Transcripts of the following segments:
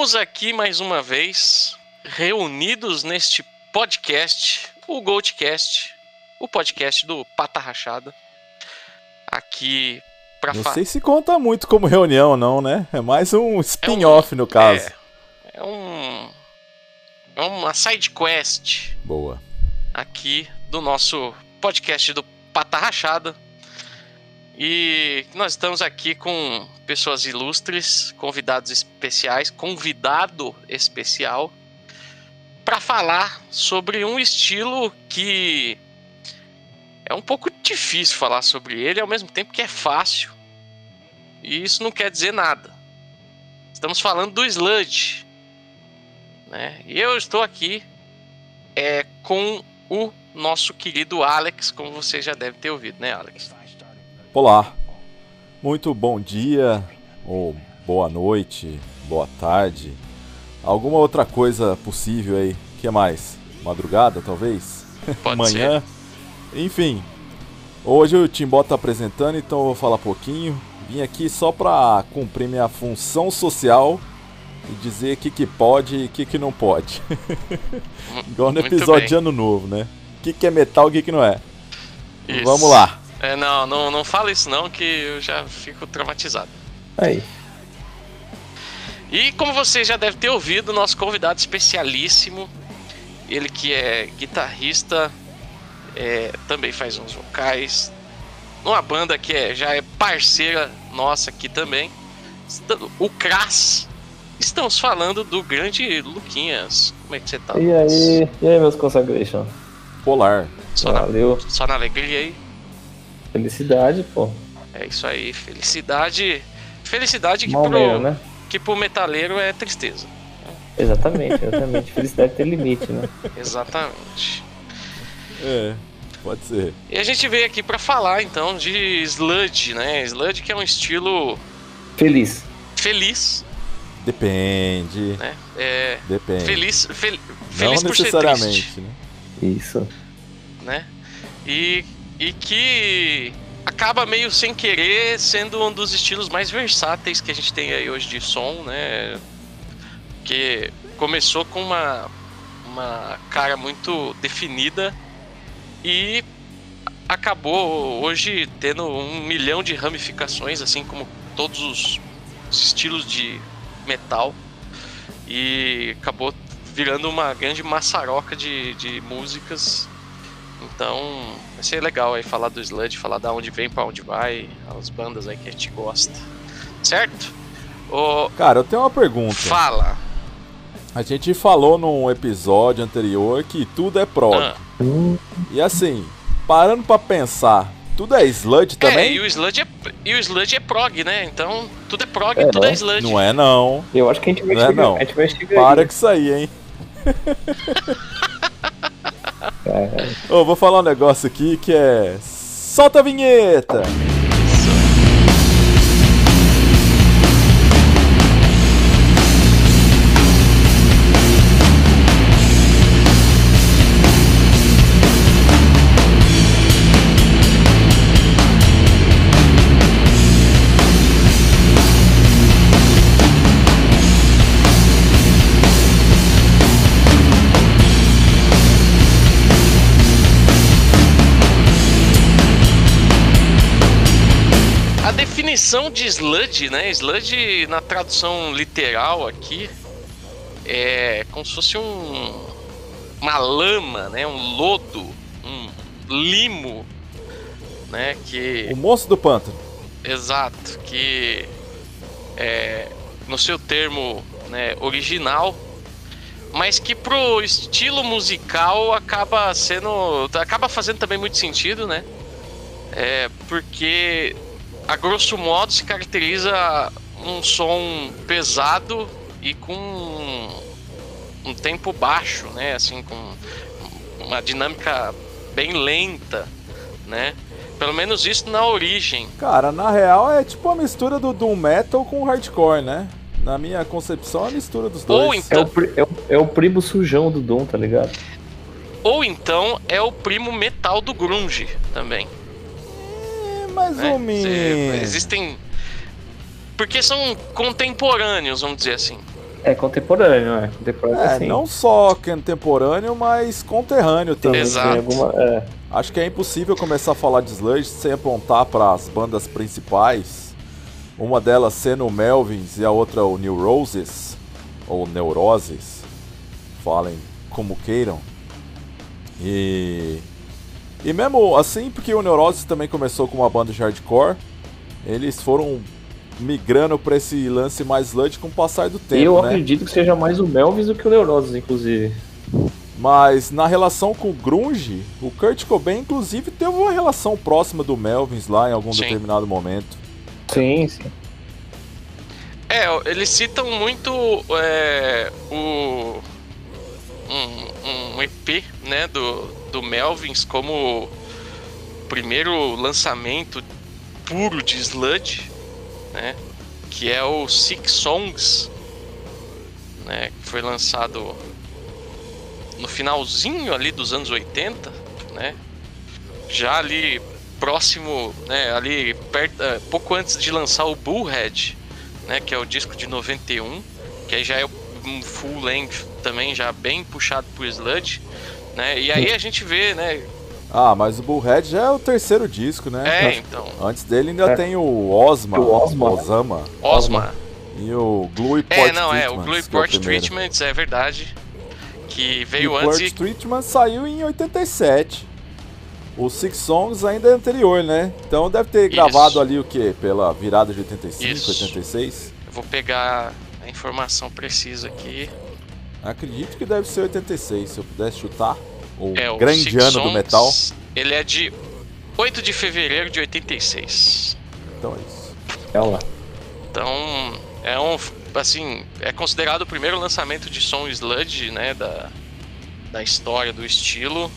Estamos aqui mais uma vez, reunidos neste podcast, o Goldcast, o podcast do Pata Rachada. Aqui pra Não fa- sei se conta muito como reunião, não, né? É mais um spin-off no caso. É, é um. É uma side quest Boa. aqui do nosso podcast do Pata Rachada. E nós estamos aqui com pessoas ilustres, convidados especiais, convidado especial, para falar sobre um estilo que é um pouco difícil falar sobre ele, ao mesmo tempo que é fácil. E isso não quer dizer nada. Estamos falando do sludge. Né? E eu estou aqui é, com o nosso querido Alex, como você já deve ter ouvido, né, Alex? Olá. Muito bom dia, ou boa noite, boa tarde. Alguma outra coisa possível aí? que mais? Madrugada, talvez? Pode Manhã? Enfim. Hoje o Timbó tá apresentando, então eu vou falar pouquinho. Vim aqui só pra cumprir minha função social e dizer o que, que pode e o que, que não pode. Igual no episódio de ano novo, né? O que, que é metal e o que, que não é. Isso. Vamos lá. É, não, não, não fala isso não, que eu já fico traumatizado. Aí. E como você já deve ter ouvido, nosso convidado especialíssimo, ele que é guitarrista, é, também faz uns vocais, numa banda que é, já é parceira nossa aqui também, o Crass. Estamos falando do grande Luquinhas. Como é que você tá? E aí, e aí, meus consagration? Polar. Só na, Valeu. só na alegria aí? Felicidade, pô. É isso aí, felicidade. Felicidade que Mal pro, né? que pro metaleiro é tristeza. Exatamente, exatamente. Felicidade tem limite, né? Exatamente. É, pode ser. E a gente veio aqui pra falar então de sludge, né? Sludge que é um estilo Feliz. feliz, Depende. né? É Depende. feliz, fel- não feliz por ser necessariamente, triste, né? Isso. né? E, e que acaba meio sem querer sendo um dos estilos mais versáteis que a gente tem aí hoje de som, né? Que começou com uma, uma cara muito definida e acabou hoje tendo um milhão de ramificações, assim como todos os estilos de metal. E acabou virando uma grande maçaroca de, de músicas. Então, vai ser legal aí falar do Sludge, falar da onde vem, pra onde vai, as bandas aí que a gente gosta. Certo? Ô, Cara, eu tenho uma pergunta. fala. A gente falou num episódio anterior que tudo é prog. Ah, E assim, parando pra pensar, tudo é sludge é, também? e o, Sludge é, e o Sludge é prog, né? Então, tudo é prog, É, tudo é né? Sludge. Não é não. Eu acho que a gente vai Não é, chegar. não. A gente vai chegar Para aí. com isso aí, hein? Ô, vou falar um negócio aqui que é. Solta a vinheta! Definição de sludge, né? Sludge na tradução literal aqui é como se fosse um uma lama, né? Um lodo, um limo, né? Que O moço do pântano. Exato, que é, no seu termo né, original, mas que pro estilo musical acaba sendo. acaba fazendo também muito sentido, né? É, porque a grosso modo se caracteriza um som pesado e com um tempo baixo, né? Assim, com uma dinâmica bem lenta, né? Pelo menos isso na origem. Cara, na real é tipo a mistura do Doom Metal com o Hardcore, né? Na minha concepção, é a mistura dos dois. Ou é, então, o, pri- é, o, é o primo sujão do Doom, tá ligado? ou então é o primo metal do grunge também. Mais né? ou Cê- menos. Existem porque são contemporâneos, vamos dizer assim. É contemporâneo, é. Contemporâneo É, sim. não só contemporâneo, mas conterrâneo também. Exato. Alguma, é. Acho que é impossível começar a falar de sludge sem apontar para as bandas principais. Uma delas sendo o Melvins e a outra o New Roses, ou Neuroses, falem como queiram. E. E mesmo assim, porque o Neuroses também começou com uma banda de hardcore, eles foram migrando para esse lance mais sludge com o passar do tempo, eu né? acredito que seja mais o Melvis do que o Neuroses, inclusive. Mas na relação com o Grunge, o Kurt Cobain inclusive teve uma relação próxima do Melvins lá em algum Sim. determinado momento. Sim, sim. É, eles citam muito é, o um, um EP né, do, do Melvins como primeiro lançamento puro de sludge, né, que é o Six Songs, né, que foi lançado no finalzinho ali dos anos 80, né, já ali próximo, né, ali perto, eh, pouco antes de lançar o Bullhead, né, que é o disco de 91, que aí já é um full length também, já bem puxado pro sludge, né? E aí a gente vê, né? Ah, mas o Bullhead já é o terceiro disco, né? É, então, Antes dele ainda É. tem o Osma, O Osma. Osama Osma. e o Glue Port É, não, é, o Treatments, Glue que é o Port. Treatments, é verdade. Que E veio o antes Port e Treatment saiu em 87. O Six Songs ainda é anterior, né? Então deve ter Isso. gravado ali o quê? Pela virada de 85, Isso. 86? eu vou pegar a informação precisa aqui. Acredito que deve ser 86, se eu pudesse chutar. O É o grande Six ano do metal. Ele é de 8 de fevereiro de 86. Então é isso. É lá. Então, é um assim, é considerado o primeiro lançamento de som sludge, né, da, da história do estilo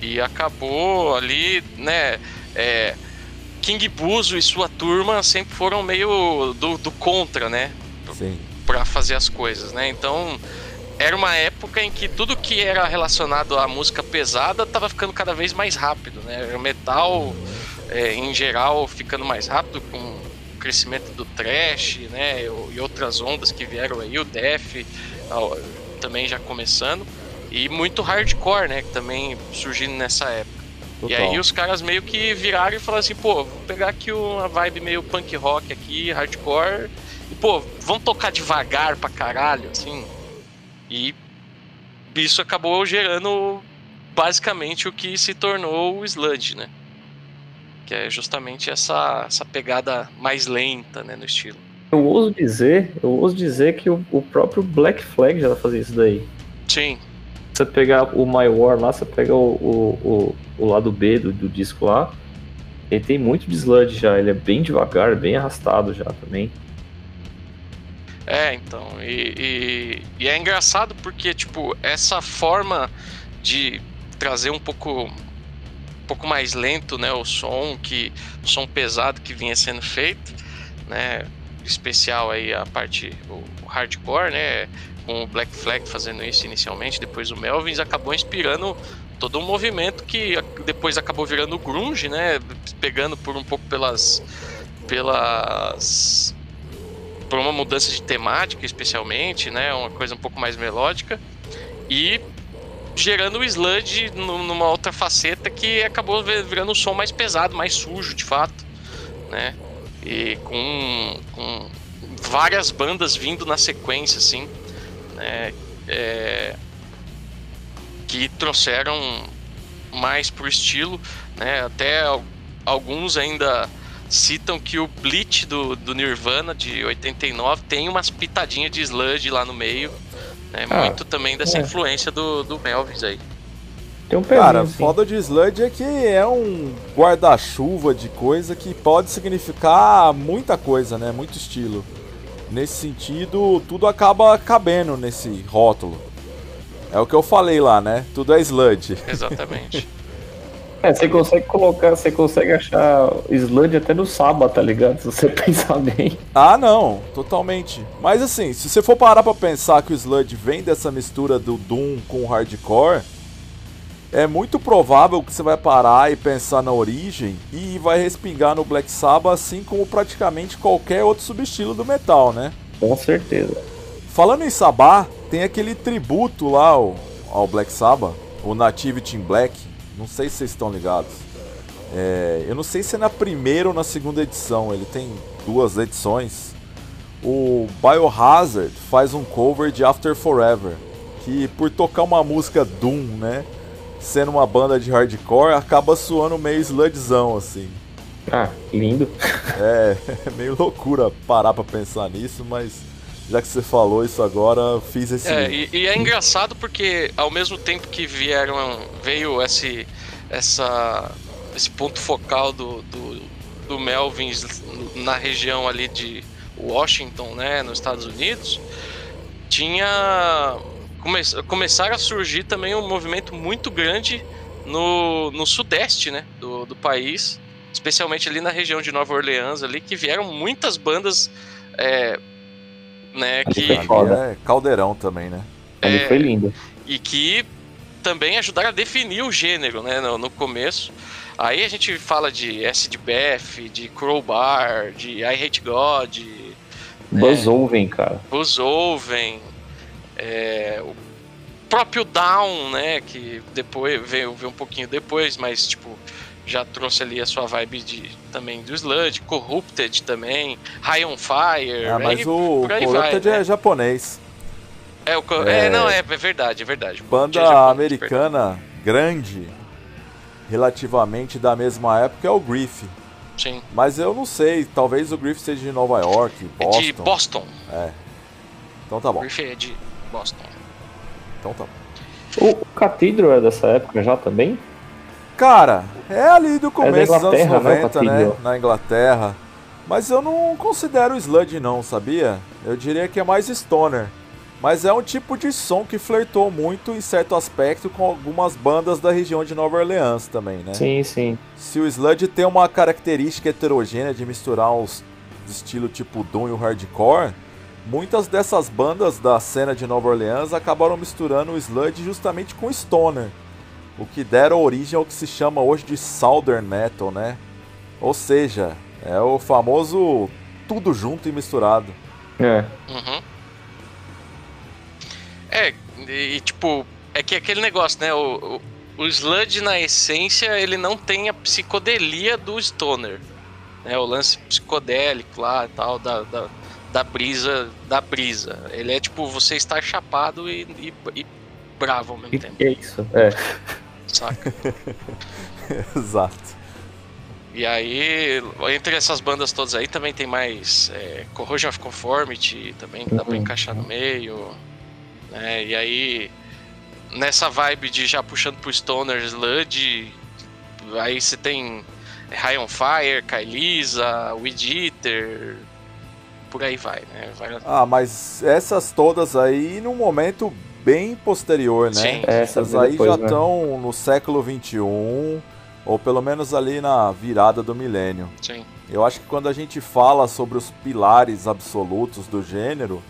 e acabou ali, né, é, King Buzo e sua turma sempre foram meio do, do contra, né, Sim. para fazer as coisas, né? Então, era uma época em que tudo que era relacionado à música pesada estava ficando cada vez mais rápido, né? O metal, é, em geral, ficando mais rápido com o crescimento do thrash, né? E outras ondas que vieram aí, o death também já começando. E muito hardcore, né? Que também surgindo nessa época. E Total. aí os caras meio que viraram e falaram assim, pô, vou pegar aqui uma vibe meio punk rock aqui, hardcore, e pô, vamos tocar devagar pra caralho, assim. E isso acabou gerando basicamente o que se tornou o sludge, né? Que é justamente essa, essa pegada mais lenta, né, no estilo. Eu ouso dizer, eu ouso dizer que o, o próprio Black Flag já fazia isso daí. Sim, Você pegar o My War lá, você pega o, o, o, o lado B do, do disco lá, ele tem muito de sludge já, ele é bem devagar, bem arrastado já também. É, então, e, e, e é engraçado porque, tipo, essa forma de trazer um pouco um pouco mais lento, né, o som, que o som pesado que vinha sendo feito, né, especial aí a parte, o, hardcore, né, com o Black Flag fazendo isso inicialmente, depois o Melvins acabou inspirando todo um movimento que depois acabou virando grunge, né, pegando por um pouco pelas pelas por uma mudança de temática, especialmente, né? Uma coisa um pouco mais melódica. E gerando o sludge nu- numa outra faceta que acabou vi- virando um som mais pesado, mais sujo, de fato, né? E com, com várias bandas vindo na sequência, assim, né? É, que trouxeram mais pro estilo, né? Até al- alguns ainda citam que o Bleach do, do Nirvana de 89 tem umas pitadinhas de sludge lá no meio, né? Ah, Muito também dessa é. influência do, do Melvis aí. Tem um pezinho, Cara, assim. foda de Sludge é que é um guarda-chuva de coisa que pode significar muita coisa, né? Muito estilo. Nesse sentido, tudo acaba cabendo nesse rótulo. É o que eu falei lá, né? Tudo é Sludge. Exatamente. É, você consegue colocar, você consegue achar sludge até no sábado, tá ligado? Se você pensar bem. Ah, não, totalmente. Mas assim, se você for parar pra pensar que o Sludge vem dessa mistura do Doom com o Hardcore, é muito provável que você vai parar e pensar na origem e vai respingar no Black Sabbath, assim como praticamente qualquer outro subestilo do metal, né? Com certeza. Falando em Sabá, tem aquele tributo lá ao, ao Black Sabbath, o Native Team Black. Não sei se vocês estão ligados. É, eu não sei se é na primeira ou na segunda edição, ele tem duas edições. O Biohazard faz um cover de After Forever, que por tocar uma música Doom, né? Sendo uma banda de hardcore, acaba soando meio sludzão, assim. Ah, lindo. É, é meio loucura parar pra pensar nisso, mas já que você falou isso agora, fiz esse. É, e, e, é engraçado porque ao mesmo tempo que vieram. veio esse. essa. esse ponto focal do, do, do Melvins na região ali de Washington, né, nos Estados Unidos, tinha. Come, começaram a surgir também um movimento muito grande no, no sudeste né, do, do país, especialmente ali na região de Nova Orleans, ali, que vieram muitas bandas. É, né, que é caldeirão também, né? Ali é, foi lindo. E que também ajudaram a definir o gênero, né, no, no começo. Aí a gente fala de Bath, de Crowbar, de I Hate God. Né? Buzzolven, cara. Buzzolven. É, o próprio Down, né? Que depois veio, veio um pouquinho depois, mas tipo, já trouxe ali a sua vibe de, também do Sludge, Corrupted também, High on Fire. Ah, mas aí, o Corrupted vai, é né? japonês. É, o, é, é, não, é, é verdade, é verdade. Banda é americana grande, relativamente da mesma época, é o Griff. Sim. Mas eu não sei, talvez o Griff seja de Nova York, Boston. De Boston. É. Então tá bom. O Griff é de Boston. Então tá bom. O Cathedral é dessa época já também? Cara, é ali do começo é dos anos 90, né? né? Na Inglaterra. Mas eu não considero sludge não, sabia? Eu diria que é mais stoner. Mas é um tipo de som que flertou muito em certo aspecto com algumas bandas da região de Nova Orleans também, né? Sim, sim. Se o sludge tem uma característica heterogênea de misturar os estilo tipo Doom e o hardcore, muitas dessas bandas da cena de Nova Orleans acabaram misturando o sludge justamente com stoner o que deram origem ao que se chama hoje de Southern Metal, né? Ou seja, é o famoso tudo junto e misturado. É. Uhum. É, e tipo, é que aquele negócio, né? O, o, o Sludge, na essência, ele não tem a psicodelia do Stoner. Né? O lance psicodélico lá e tal, da, da, da brisa da brisa. Ele é tipo, você estar chapado e, e, e bravo ao mesmo tempo. É isso, é saca? Exato. E aí, entre essas bandas todas aí, também tem mais é, Corrosion of Conformity, também que dá pra uhum. encaixar no meio. Né? E aí, nessa vibe de já puxando pro Stoner Sludge, aí você tem High on Fire, Kailisa, Weed Eater, por aí vai, né? Vai... Ah, mas essas todas aí, num momento bem posterior, né? Sim. Essas aí depois, já estão né? no século 21 ou pelo menos ali na virada do milênio. Sim. Eu acho que quando a gente fala sobre os pilares absolutos do gênero,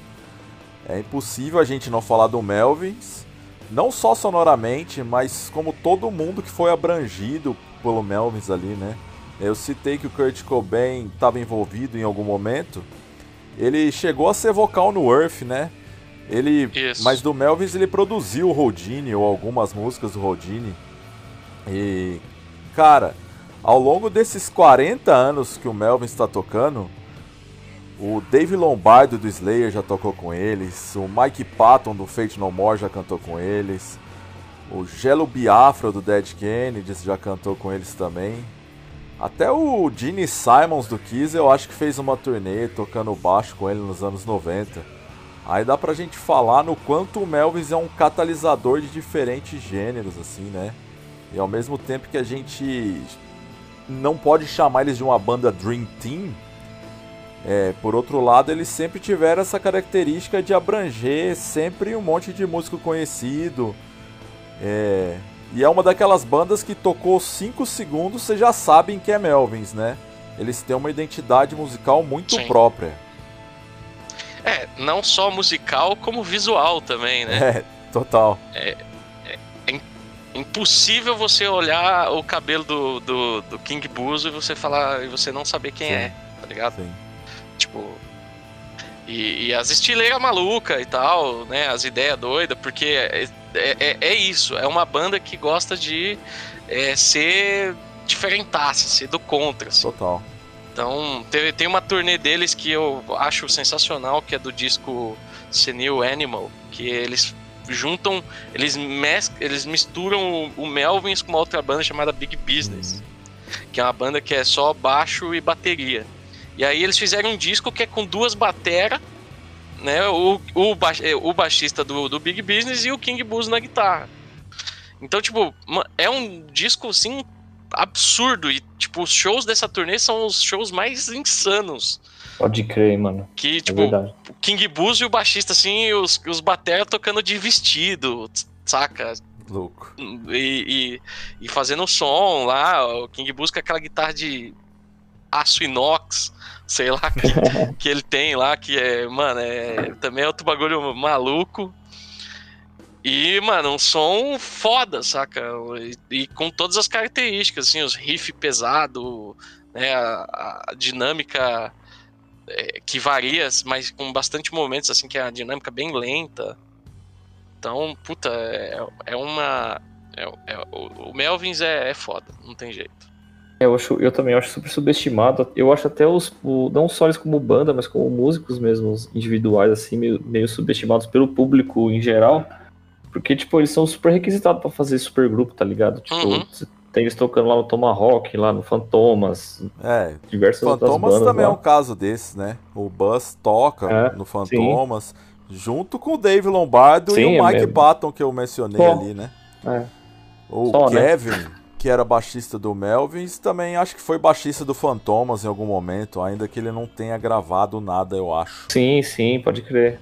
é impossível a gente não falar do Melvins, não só sonoramente, mas como todo mundo que foi abrangido pelo Melvins ali, né? Eu citei que o Kurt Cobain estava envolvido em algum momento. Ele chegou a ser vocal no Earth, né? Ele, Isso. mas do Melvins ele produziu o Rodine ou algumas músicas do Rodine. E cara, ao longo desses 40 anos que o Melvin está tocando, o Dave Lombardo do Slayer já tocou com eles, o Mike Patton do Fate No More já cantou com eles, o Gelo Biafra do Dead Kennedys já cantou com eles também. Até o Gene Simons do Kiss eu acho que fez uma turnê tocando baixo com ele nos anos 90. Aí dá pra gente falar no quanto o Melvis é um catalisador de diferentes gêneros, assim, né? E ao mesmo tempo que a gente não pode chamar eles de uma banda Dream Team, é, por outro lado, eles sempre tiveram essa característica de abranger sempre um monte de músico conhecido. É, e é uma daquelas bandas que tocou 5 segundos, vocês já sabem que é Melvins, né? Eles têm uma identidade musical muito Sim. própria. É, não só musical, como visual também, né? É, total. É, é, é impossível você olhar o cabelo do, do, do, King Buzo e você falar e você não saber quem Sim. é, tá ligado? Sim. Tipo. E, e as estileiras maluca e tal, né? As ideias doidas, porque é, é, é, é isso, é uma banda que gosta de é, ser diferentasse, ser do contra. Assim. Total. Então, tem, tem uma turnê deles que eu acho sensacional, que é do disco Senile Animal, que eles juntam, eles, mes eles misturam o Melvins com uma outra banda chamada Big Business, que é uma banda que é só baixo e bateria. E aí eles fizeram um disco que é com duas bateras, né? O, o, ba o baixista do, do Big Business e o King Blues na guitarra. Então, tipo, é um disco assim absurdo. E, tipo, os shows dessa turnê são os shows mais insanos. Pode crer, mano. Que, é tipo, é o King Booz e o baixista, assim, os, os batera tocando de vestido, saca? Louco. E, e, e, fazendo som lá, o King Booz com aquela guitarra de aço inox, sei lá, que, que ele tem lá, que é, mano, é, também é outro bagulho maluco. E, mano, um som foda, saca? E, e, com todas as características, assim, os riff pesado, né, a, a dinâmica é, que varia, mas com bastante momentos, assim, que é a dinâmica bem lenta. Então, puta, é, é uma... É, é, o, Melvins é, é foda, não tem jeito. Eu, acho, eu também acho super subestimado. Eu acho até os, o, não só eles como banda, mas como músicos mesmos individuais, assim, meio, meio subestimados pelo público em geral porque, tipo, eles são super requisitados para fazer super grupo, tá ligado? Tipo, uhum. tem eles tocando lá no Tomahawk, lá no Fantomas. É, diversas Fantomas também lá. é um caso desses, né? O Buzz toca é, no Fantomas, sim. junto com o Dave Lombardo sim, e o Mike é Patton, que eu mencionei Pô, ali, né? É. O Só, né? Kevin, né? que era baixista do Melvins, também acho que foi baixista do Fantomas em algum momento, ainda que ele não tenha gravado nada, eu acho. Sim, sim, pode crer.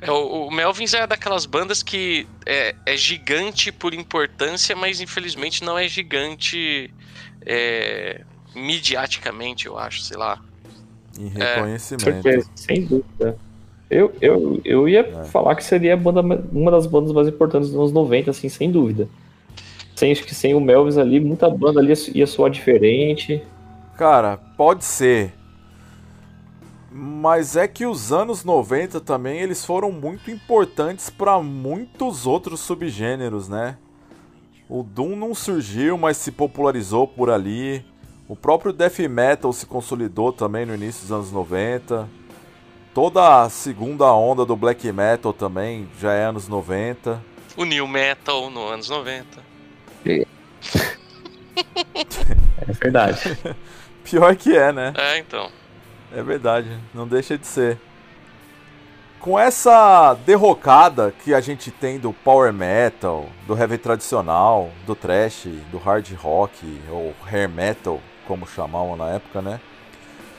É, o, o Melvins é daquelas bandas que é, é, gigante por importância, mas infelizmente não é gigante é, mediaticamente, eu acho, sei lá. Em reconhecimento. É, sem dúvida. Eu, eu, eu ia é. falar que seria banda, uma das bandas mais importantes dos anos 90, assim, sem dúvida. Sem, acho que sem o Melvis ali, muita banda ali ia soar diferente. Cara, pode ser. Mas é que os anos 90 também eles foram muito importantes para muitos outros subgêneros, né? O Doom não surgiu, mas se popularizou por ali. O próprio Death Metal se consolidou também no início dos anos 90. Toda a segunda onda do Black Metal também já é anos 90. O New Metal no anos 90. É, é verdade. Pior que é, né? É, então. É verdade, não deixa de ser. Com essa derrocada que a gente tem do power metal, do heavy tradicional, do thrash, do hard rock ou hair metal, como chamavam na época, né?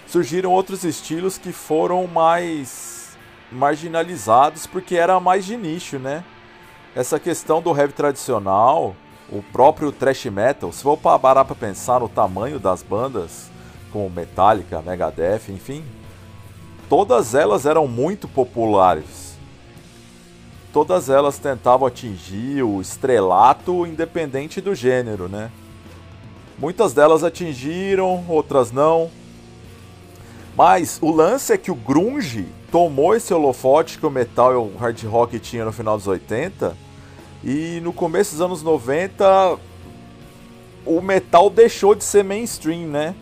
Surgiram outros estilos que foram mais marginalizados porque era mais de nicho, né? Essa questão do heavy tradicional, o próprio thrash metal, se for parar para pensar no tamanho das bandas, como Metallica, Megadeth, enfim, todas elas eram muito populares. Todas elas tentavam atingir o estrelato independente do gênero, né? Muitas delas atingiram, outras não. Mas o lance é que o grunge tomou esse holofote que o metal e o hard rock tinham no final dos 80 e no começo dos anos 90 o metal deixou de ser mainstream, né?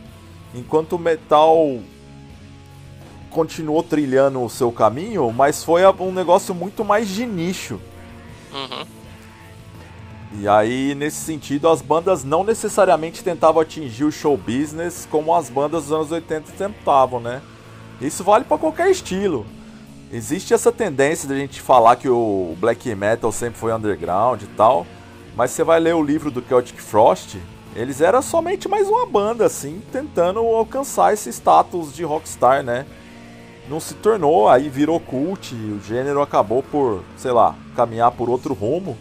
Enquanto o metal continuou trilhando o seu caminho, mas foi um negócio muito mais de nicho. Uhum. E aí, nesse sentido, as bandas não necessariamente tentavam atingir o show business como as bandas dos anos 80 tentavam, né? Isso vale para qualquer estilo. Existe essa tendência de a gente falar que o black metal sempre foi underground e tal, mas você vai ler o livro do Celtic Frost, eles eram somente mais uma banda, assim, tentando alcançar esse status de rockstar, né? Não se tornou, aí virou cult, o gênero acabou por, sei lá, caminhar por outro rumo.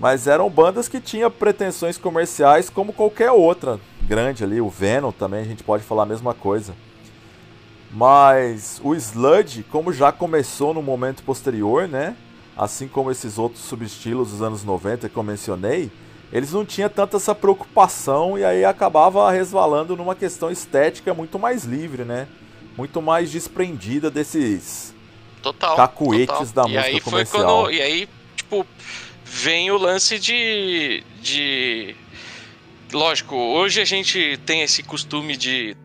Mas eram bandas que tinham pretensões comerciais como qualquer outra grande ali. O Venom também, a gente pode falar a mesma coisa. Mas o Sludge, como já começou no momento posterior, né? Assim como esses outros subestilos dos anos 90 que eu mencionei, eles não tinham tanta essa preocupação e aí acabava resvalando numa questão estética muito mais livre, né? muito mais desprendida desses Total. cacuetes total. da e música aí comercial. quando E aí, tipo, vem o lance de. de. Lógico, hoje a gente tem esse costume de.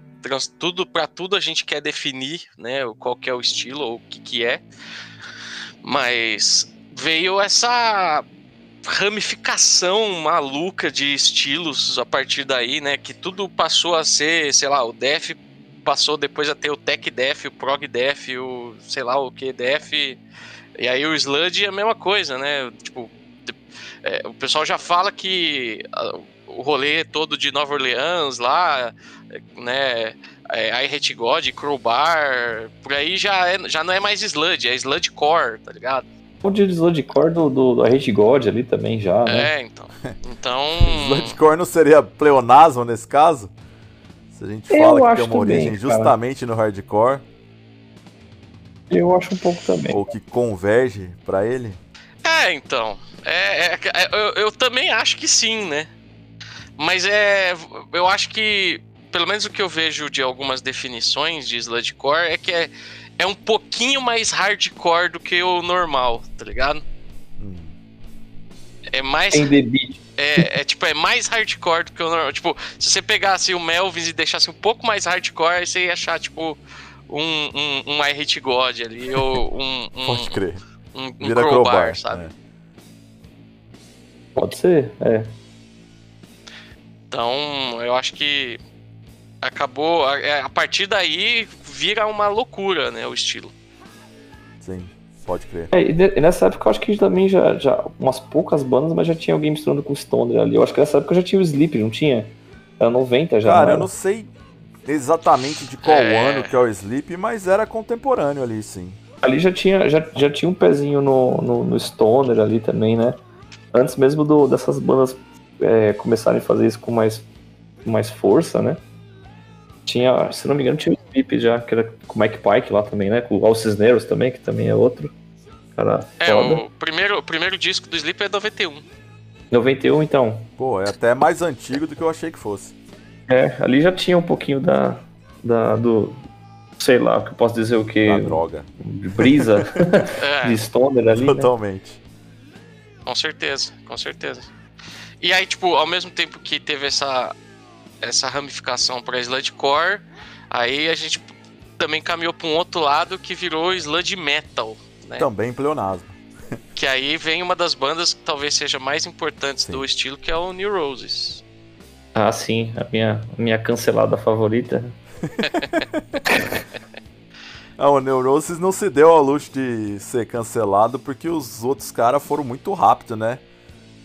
Tudo para tudo a gente quer definir, né? Qual que é o estilo ou o que, que é. Mas veio essa ramificação maluca de estilos a partir daí, né? Que tudo passou a ser, sei lá, o Def passou depois a ter o Tech Def, o Prog Def, o sei lá o que Def. E aí o Sludge é a mesma coisa, né? Tipo, é, o pessoal já fala que ah, o rolê todo de Nova Orleans lá, né? É, I Hate God, Crowbar, por aí já, é, já não é mais Sludge, é Sludge Core, tá ligado? O de Sludgecore do, do, do Hate God ali também já, né? É, então. Então. Sludgecore não seria pleonasmo nesse caso? Se a gente Eu fala que acho tem uma também, origem cara. justamente no hardcore, Eu acho um pouco também. ou que converge pra ele. É, então. É, é- é- eu, eu também acho que sim, né? Mas é. Eu acho que. Pelo menos o que eu vejo de algumas definições de Sludgecore é que é, é um pouquinho mais hardcore do que o normal, tá ligado? Hum. É mais. É, é, tipo, é mais hardcore do que o normal. Tipo, se você pegasse o Melvins e deixasse um pouco mais hardcore, aí você ia achar, tipo, um, um, um I Hate God ali, ou um, um, Pode crer. um, um crowbar, crowbar, sabe? é. Pode ser, é. Então, eu acho que acabou. A, é, a partir daí vira uma loucura, né? O estilo. Sim, pode crer. É, e ne- nessa época eu acho que também já, já umas poucas bandas, mas já tinha alguém misturando com Stoner ali. Eu acho que nessa época já tinha o Sleep, não tinha? Era 90 já. Cara, não eu não sei exatamente de qual É. ano que é o Sleep, mas era contemporâneo ali, sim. Ali já tinha, já, já tinha um pezinho no, no, no Stoner ali também, né? Antes mesmo do, dessas bandas é, começarem a fazer isso com mais, com mais força, né? Tinha, se não me engano, tinha o Sleep já, que era com o Mike Pike lá também, né? Com o Al Cisneros também, que também é outro. Cara, É, foda. o primeiro, o primeiro disco do Sleep é 91. 91, então. Pô, é até mais antigo do que eu achei que fosse. É, ali já tinha um pouquinho da, da do, sei lá, o que eu posso dizer o que, Da droga. de brisa É, de Stoner ali, né? Totalmente. com certeza, com certeza. E aí, tipo, ao mesmo tempo que teve essa, essa ramificação pra Sludgecore, aí a gente também caminhou pra um outro lado que virou Sludge Metal, né? Também pleonasmo. Que aí vem uma das bandas que talvez seja mais importantes Sim. do estilo, que é o New Roses. Ah, sim, a minha, minha cancelada favorita. Ah, o Neurosis não se deu ao luxo de ser cancelado porque os outros caras foram muito rápidos, né?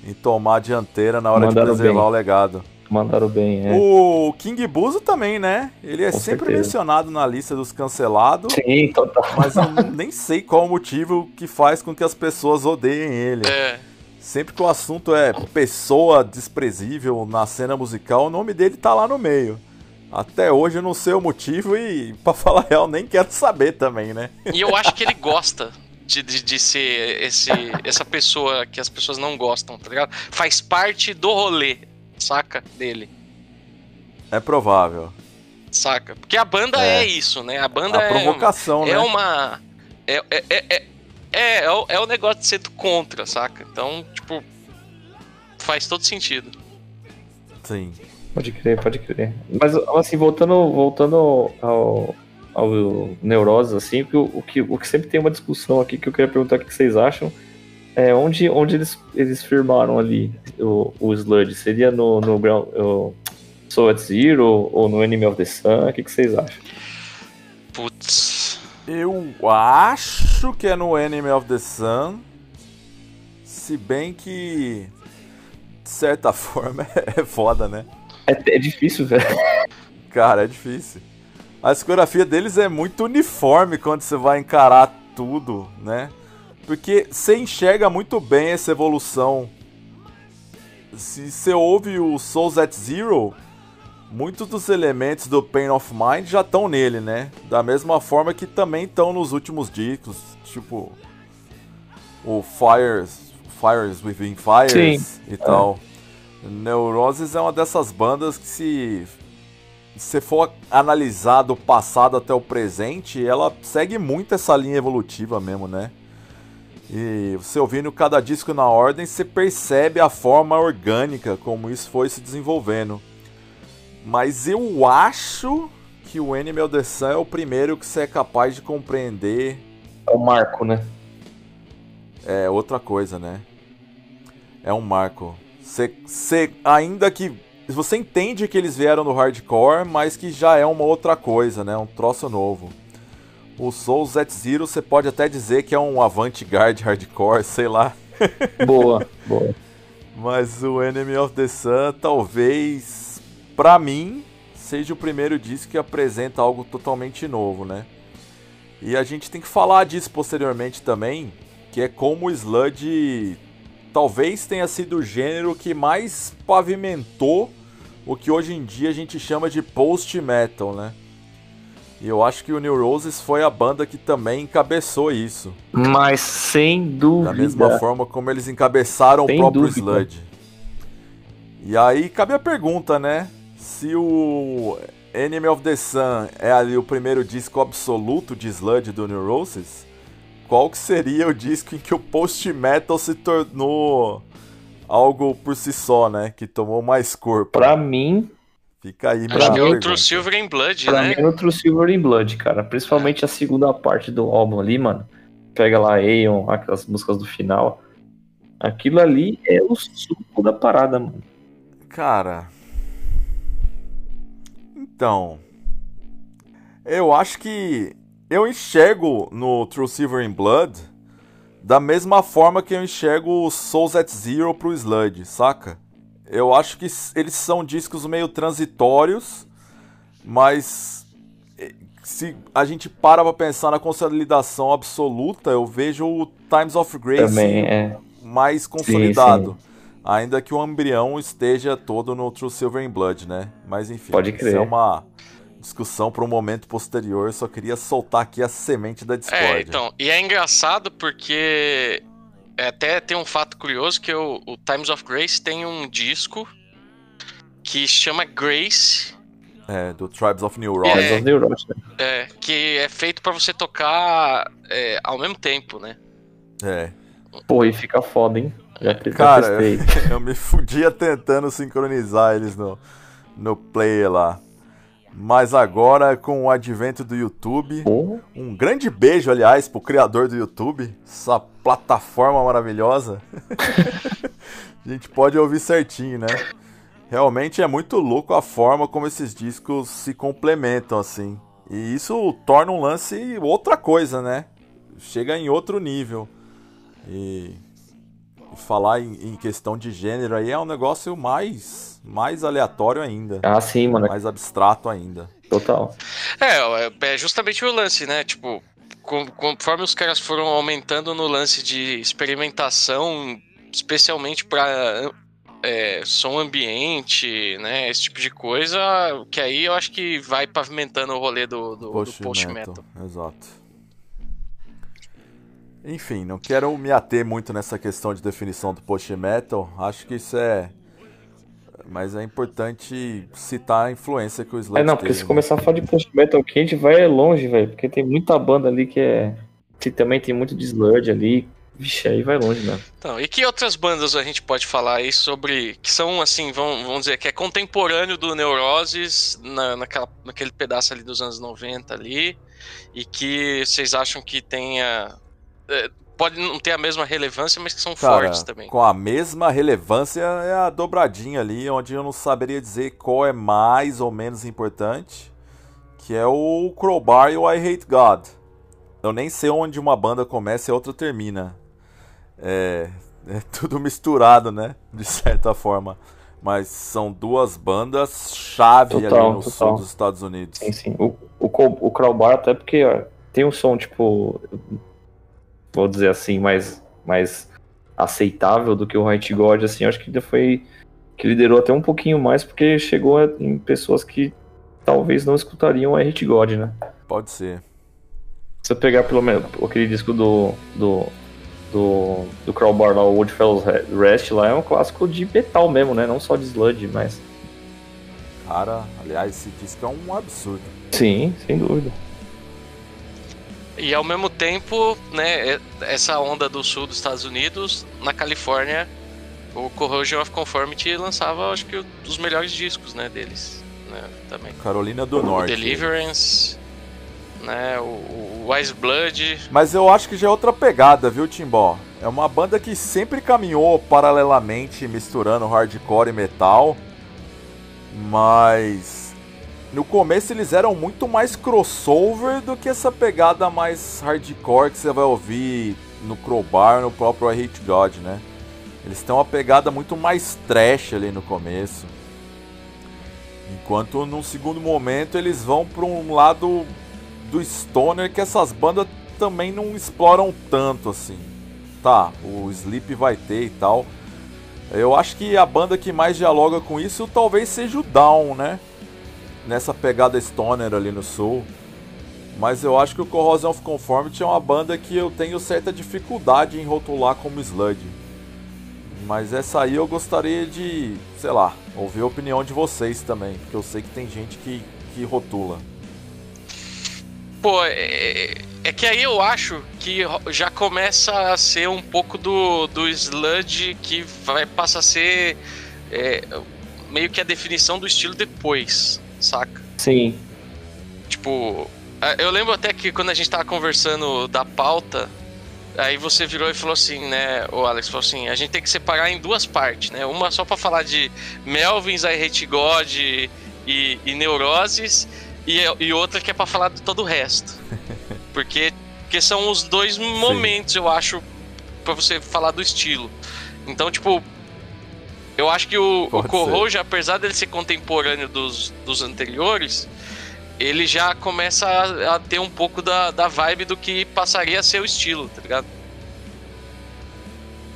Em tomar a dianteira na hora Mandaram de preservar bem. o legado. Mandaram bem, é. O King Buzo também, né? Ele é Com sempre certeza. mencionado na lista dos cancelados, Sim, total. mas eu nem sei qual o motivo que faz com que as pessoas odeiem ele. É, Sempre que o assunto é pessoa desprezível na cena musical, o nome dele tá lá no meio. Até hoje eu não sei o motivo e, pra falar real, nem quero saber também, né? E eu acho que ele gosta de, de, de ser esse, essa pessoa que as pessoas não gostam, tá ligado? Faz parte do rolê, saca? Dele, É provável. saca? Porque a banda É. é, isso, né? A banda A é, provocação, é né? uma. É, é, é, é, é, é o, é o negócio de ser do contra, saca? Então, tipo, faz todo sentido. Sim. Pode crer, pode crer. Mas assim, voltando, voltando ao, ao Neurose, assim, que o, o que, o que sempre tem uma discussão aqui que eu queria perguntar o que vocês acham. É onde, onde eles, eles firmaram ali o, o Sludge? Seria no, no Ground, o Soul at Zero ou no Enemy of the Sun? O que, que vocês acham? Putz. Eu acho que é no Enemy of the Sun. Se bem que. De certa forma é foda, né? É, é difícil, velho. Cara, é difícil. A discografia deles é muito uniforme quando você vai encarar tudo, né? Porque você enxerga muito bem essa evolução. Se você ouve o Souls at Zero, muitos dos elementos do Pain of Mind já estão nele, né? Da mesma forma que também estão nos últimos discos, tipo o Fires, Fires Within Fires Sim. e tal. Neurosis é uma dessas bandas que se se for analisar do passado até o presente, ela segue muito essa linha evolutiva mesmo, né? E você ouvindo cada disco na ordem, você percebe a forma orgânica como isso foi se desenvolvendo. Mas eu acho que o Animal The Sun é o primeiro que você é capaz de compreender. É o marco, né? É outra coisa, né? É um marco. Você, você ainda que você entende que eles vieram do hardcore, mas que já é uma outra coisa, né? Um troço novo. O Soul Z Zero você pode até dizer que é um avant-garde hardcore, sei lá. Boa, boa. Mas o Enemy of the Sun talvez, pra mim, seja o primeiro disco que apresenta algo totalmente novo, né? E a gente tem que falar disso posteriormente também, que é como o Sludge talvez tenha sido o gênero que mais pavimentou o que hoje em dia a gente chama de post-metal, né? E eu acho que o New Roses foi a banda que também encabeçou isso. Mas sem dúvida. Da mesma forma como eles encabeçaram sem o próprio dúvida. Sludge. E aí cabe a pergunta, né? Se o Enemy of the Sun é ali o primeiro disco absoluto de Sludge do New Roses, qual que seria o disco em que o post-metal se tornou algo por si só, né? Que tomou mais corpo? Pra mim, Fica aí, Acho que é outro Silver in Blood, pra né? Mim outro Silver in Blood, cara. Principalmente a segunda parte do álbum ali, mano. Pega lá Aeon, aquelas músicas do final. Aquilo ali é o suco da parada, mano. Cara. Então. Eu acho que eu enxergo no True Silver in Blood da mesma forma que eu enxergo o Souls at Zero pro Sludge, saca? Eu acho que eles são discos meio transitórios, mas eh, se a gente para pra pensar na consolidação absoluta, eu vejo o Times of Grace Também, é. mais consolidado. Sim, sim. Ainda que o embrião esteja todo no True Silver in Blood, né? Mas enfim, Pode crer. isso é uma discussão para um momento posterior. Eu só queria soltar aqui a semente da Discord. É, então, e é engraçado porque é, até tem um fato curioso que o, o, Times of Grace tem um disco que chama Grace. É, do Tribes of New Rock. É, New Rock. é que é feito para você tocar é, ao mesmo tempo, né? É. Pô, e fica foda, hein? Já Cara, eu, eu me fudia tentando sincronizar eles no, no player lá. Mas agora, com o advento do YouTube, um grande beijo, aliás, pro criador do YouTube, essa plataforma maravilhosa. a gente pode ouvir certinho, né? Realmente é muito louco a forma como esses discos se complementam, assim. E isso torna um lance outra coisa, né? Chega em outro nível. E, falar em, em questão de gênero aí é um negócio mais mais aleatório ainda. Ah, sim, mano. Mais abstrato ainda. Total. É, é justamente o lance, né? Tipo, conforme os caras foram aumentando no lance de experimentação, especialmente para é, som ambiente, né? Esse tipo de coisa, que aí eu acho que vai pavimentando o rolê do, do post-metal. Post Exato. Enfim, não quero me ater muito nessa questão de definição do post-metal. Acho que isso é mas é importante citar a influência que o Sludge É, não, porque teve, se né? começar a falar de post-metal aqui, a gente vai longe, velho. Porque tem muita banda ali que é. Que também tem muito de Sludge ali. Vixe, aí vai longe, né? Então, e que outras bandas a gente pode falar aí sobre. Que são, assim, vamos, vamos dizer, que é contemporâneo do Neuroses, na, naquela, naquele pedaço ali dos anos 90 ali. E que vocês acham que tenha. Pode não ter a mesma relevância, mas que são Cara, fortes também. Com a mesma relevância é a dobradinha ali, onde eu não saberia dizer qual é mais ou menos importante, que é o Crowbar e o I Hate God. Eu nem sei onde uma banda começa e a outra termina. É, é tudo misturado, né? De certa forma. Mas são duas bandas chave total, ali no total. sul dos Estados Unidos. Sim, sim. O, o, o Crowbar até porque ó, tem um som, tipo vou dizer assim, mais, mais aceitável do que o White God, assim, acho que ainda foi que liderou até um pouquinho mais, porque chegou em pessoas que talvez não escutariam a Hate God, né? Pode ser. Se você pegar pelo menos aquele disco do, do, do, do Crowbar lá, o Woodfell's Rest lá, é um clássico de metal mesmo, né? Não só de sludge, mas... Cara, aliás, esse disco é um absurdo. Sim, sem dúvida. E ao mesmo tempo, né, essa onda do sul dos Estados Unidos, na Califórnia, o Corrosion of Conformity lançava, acho que, os melhores discos, né, deles, né, também. Carolina do Norte. Deliverance, né, o, o Wise Blood. Mas eu acho que já é outra pegada, viu, Timbó? É uma banda que sempre caminhou paralelamente misturando hardcore e metal, mas no começo eles eram muito mais crossover do que essa pegada mais hardcore que você vai ouvir no Crowbar, no próprio I Hate God, né? Eles têm uma pegada muito mais trash ali no começo. Enquanto num segundo momento eles vão para um lado do stoner que essas bandas também não exploram tanto assim. Tá, o Sleep vai ter e tal. Eu acho que a banda que mais dialoga com isso talvez seja o Down, né? Nessa pegada stoner ali no sul. Mas eu acho que o Corrosion of Conformity é uma banda que eu tenho certa dificuldade em rotular como sludge. Mas essa aí eu gostaria de, sei lá, ouvir a opinião de vocês também, porque eu sei que tem gente que, que rotula. Pô, é, é que aí eu acho que já começa a ser um pouco do, do sludge que vai passar a ser é, meio que a definição do estilo depois, saca? Sim. Tipo, eu lembro até que quando a gente tava conversando da pauta, aí você virou e falou assim, né? O Alex falou assim: a gente tem que separar em duas partes, né? Uma só para falar de Melvins, I Hate God e, e Neuroses e, e outra que é para falar de todo o resto. Porque, porque são os dois momentos, Sim. eu acho, para você falar do estilo. Então, tipo, eu acho que o, o Corroja, apesar dele ser contemporâneo dos, dos anteriores, ele já começa a, a, ter um pouco da, da vibe do que passaria a ser o estilo, tá ligado?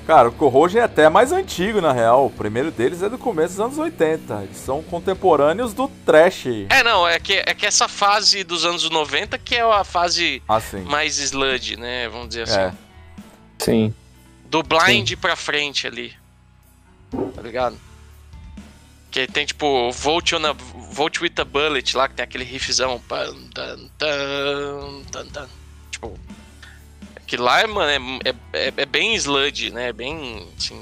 Cara, o Corrosion é até mais antigo, na real. O primeiro deles é do começo dos anos 80. Eles são contemporâneos do trash. É, não, é que, é que essa fase dos anos 90 que é a fase ah, mais sludge, né? Vamos dizer assim. É. Sim. Do blind sim. pra frente ali. Tá ligado? Que tem tipo Volt, on a, Volt with a Bullet lá, que tem aquele riffzão. Tipo, que lá, mano, é, é, é bem sludge, né? É bem, assim,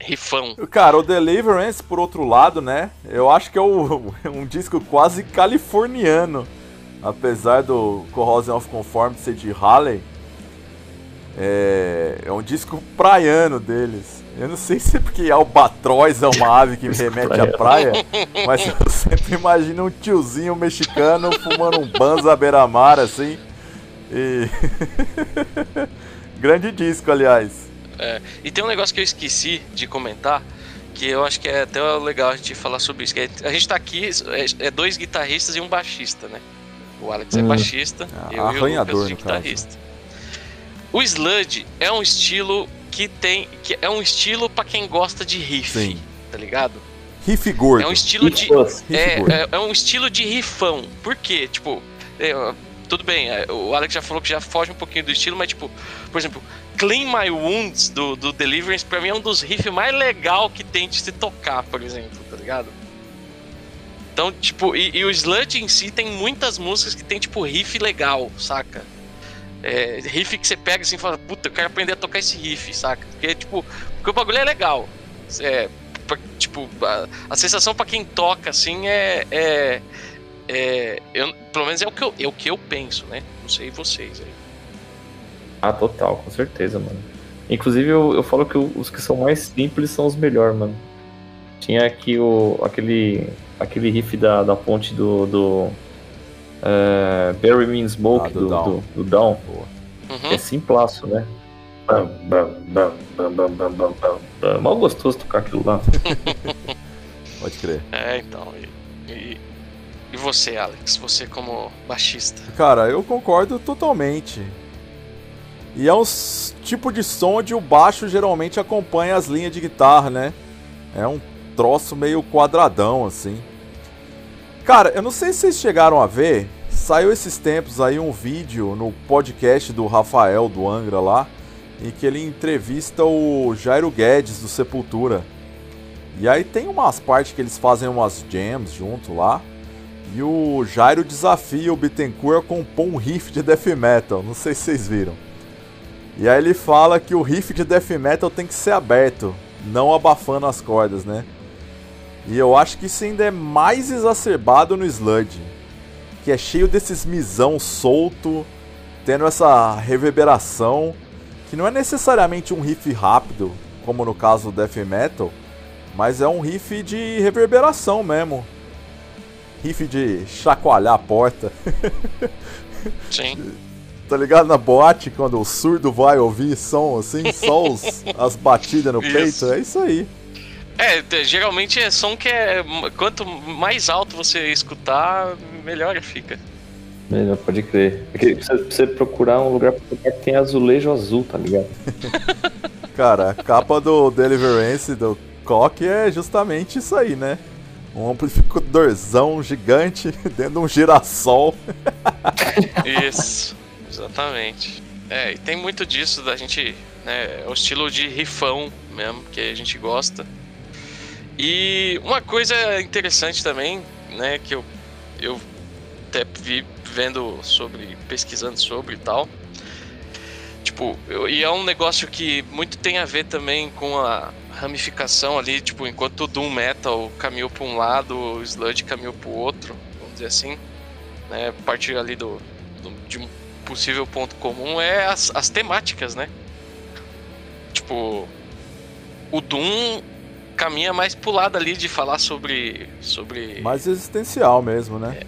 rifão. Cara, o Deliverance, por outro lado, né? Eu acho que é o, um disco quase californiano. Apesar do Corrosion of Conformity ser de Halley. É, é um disco praiano deles. Eu não sei se é porque Albatroz é uma ave que me remete à praia, mas eu sempre imagino um tiozinho mexicano fumando um banza beira-mar assim e... Grande disco, aliás. É, e tem um negócio que eu esqueci de comentar, que eu acho que é até legal a gente falar sobre isso. Que é, a gente tá aqui, é, é, dois guitarristas e um baixista, né? O Alex é hum. baixista, ah, eu arranhador, e o Lucas de guitarrista. O sludge é um estilo que tem. que é um estilo para quem gosta de riff, Sim. tá ligado? Riff gordo. É um estilo de. É, é, é, um estilo de riffão. Por quê? Tipo, é, tudo bem, é, o Alex já falou que já foge um pouquinho do estilo, mas tipo, por exemplo, Clean My Wounds do, do Deliverance pra mim é um dos riffs mais legal que tem de se tocar, por exemplo, tá ligado? Então, tipo, e, e o Sludge em si tem muitas músicas que tem, tipo, riff legal, saca? É, riff que você pega assim e fala, puta, eu quero aprender a tocar esse riff, saca? Porque, tipo, porque o bagulho é legal. É, pra, tipo, a, a sensação para quem toca, assim, é, é é, eu, pelo menos é o, que eu, é o que eu penso, né? Não sei vocês aí. Ah, total, com certeza, mano. Inclusive eu, eu falo que os que são mais simples são os melhores, mano. Tinha aqui o, aquele, aquele riff da, da ponte do. do uh, Bury Me in Smoke ah, do, do, Down. Do, do Down. Uhum. É simplaço, né? Bam, bam, bam. Mal gostoso tocar aquilo lá. Pode crer. É, então. E, e, e você, Alex? Você como baixista? Cara, eu concordo totalmente. E é um tipo de som onde o baixo geralmente acompanha as linhas de guitarra, né? É um troço meio quadradão assim. Cara, eu não sei se vocês chegaram a ver, saiu esses tempos aí um vídeo no podcast do Rafael do Angra lá, em que ele entrevista o Jairo Guedes do Sepultura. E aí tem umas partes que eles fazem umas jams junto lá. E o Jairo desafia o Bittencourt a compor um riff de death metal. Não sei se vocês viram. E aí ele fala que o riff de death metal tem que ser aberto, não abafando as cordas, né? E eu acho que isso ainda é mais exacerbado no Sludge, que é cheio desses misão solto, tendo essa reverberação, que não é necessariamente um riff rápido, como no caso do death metal, mas é um riff de reverberação mesmo. Riff de chacoalhar a porta. Sim. Tá ligado na boate quando o surdo vai ouvir som assim, só os, as batidas no Isso. peito? É isso aí. É, te- geralmente é som que é. Quanto mais alto você escutar, melhor fica. Melhor, pode crer. Porque você, você procurar um lugar que tem azulejo azul, tá ligado? Cara, a capa do Deliverance do Cock é justamente isso aí, né? Um amplificadorzão gigante dentro de um girassol. Isso, exatamente. É, e tem muito disso da gente. Né, é o estilo de rifão mesmo, que a gente gosta. E uma coisa interessante também, né, que eu, eu até vi vendo sobre, pesquisando sobre e tal. Tipo, eu- e é um negócio que muito tem a ver também com a ramificação ali, tipo, enquanto o Doom Metal caminhou para um lado, o Sludge caminhou para o outro, vamos dizer assim, né, a partir ali do, do- de um possível ponto comum é as, as temáticas, né? Tipo, o Doom caminha mais pro lado ali de falar sobre sobre Mais existencial mesmo, né?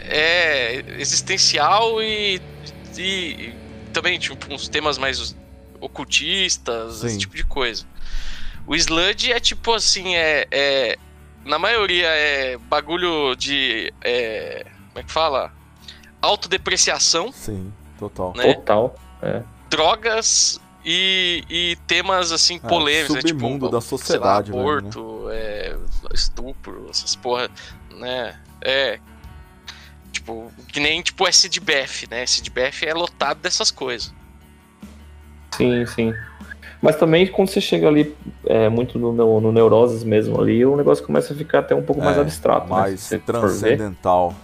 é existencial e, e também tipo uns temas mais ocultistas, Sim. esse tipo de coisa. O Sludge é tipo assim, é, é- na maioria é bagulho de é, como é que fala? Autodepreciação, Sim, total. né? Total. É. drogas e, e temas assim É, polêmicos, né? submundo tipo, da sociedade lá, mesmo, né? aborto, é, estupro, essas porra, né? É. Tipo, que nem tipo SDBF, né? SDBF é lotado dessas coisas. Sim, sim. Mas também quando você chega ali é, muito no, no, no Neuroses mesmo ali, o negócio começa a ficar até um pouco mais É, abstrato. né? mais você for ver. transcendental.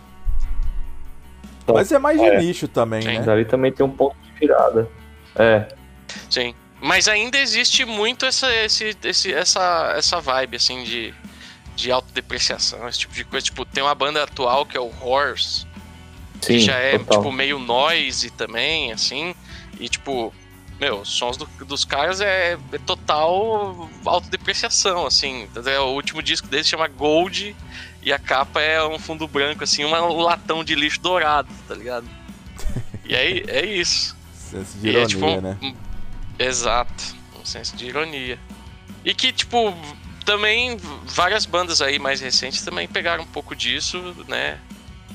Então, Mas é mais de é. nicho também, Sim. né? Dali também tem um ponto de virada. É, Sim. Mas ainda existe muito essa, esse, esse, essa, essa vibe, assim, de, de autodepreciação, esse tipo de coisa. Tipo, tem uma banda atual que é o Horse, sim, que já é, total. tipo, meio noise também, assim. E, tipo, meu, os sons do- dos caras é, é total autodepreciação, assim. O último disco deles chama Gold e a capa é um fundo branco, assim, uma- um latão de lixo dourado, tá ligado? E aí, é isso. E é, tipo, né? um- Exato. Um senso de ironia. E que, tipo, também várias bandas aí mais recentes também pegaram um pouco disso, né?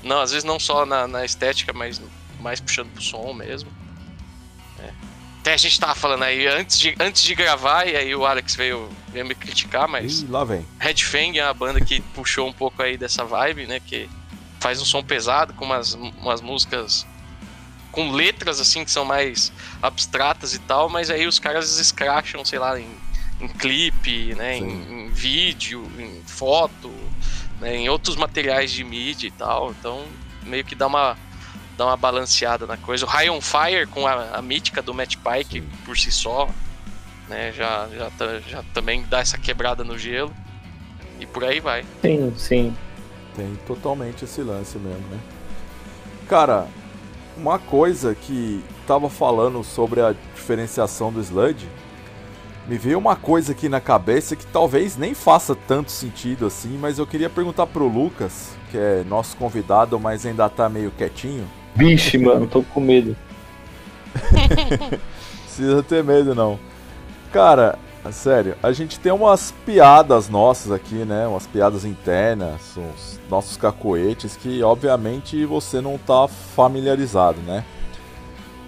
Não, às vezes não só na, na estética, mas mais puxando pro som mesmo. É. Até a gente tava falando aí antes de, antes de gravar, e aí o Alex veio, veio me criticar, mas Ih, lá vem. Red Fang é uma banda que puxou um pouco aí dessa vibe, né? Que faz um som pesado, com umas, umas músicas com letras assim que são mais abstratas e tal, mas aí os caras escracham, sei lá, em, em clipe, né? Em, em vídeo, em foto, né, em outros materiais de mídia e tal. Então meio que dá uma dá uma balanceada na coisa. O High on Fire com a, a mítica do Matt Pike Sim. por si só, né? Já, já, tá- já também dá essa quebrada no gelo. E por aí vai. Sim, sim. Tem totalmente esse lance mesmo, né? Cara, uma coisa que tava falando sobre a diferenciação do Sludge, me veio uma coisa aqui na cabeça que talvez nem faça tanto sentido assim, mas eu queria perguntar pro Lucas, que é nosso convidado, mas ainda tá meio quietinho. Vixe, mano, tô com medo. Precisa ter medo não. Cara, sério, a gente tem umas piadas nossas aqui, né? Umas piadas internas, os nossos cacoetes que obviamente você não tá familiarizado, né?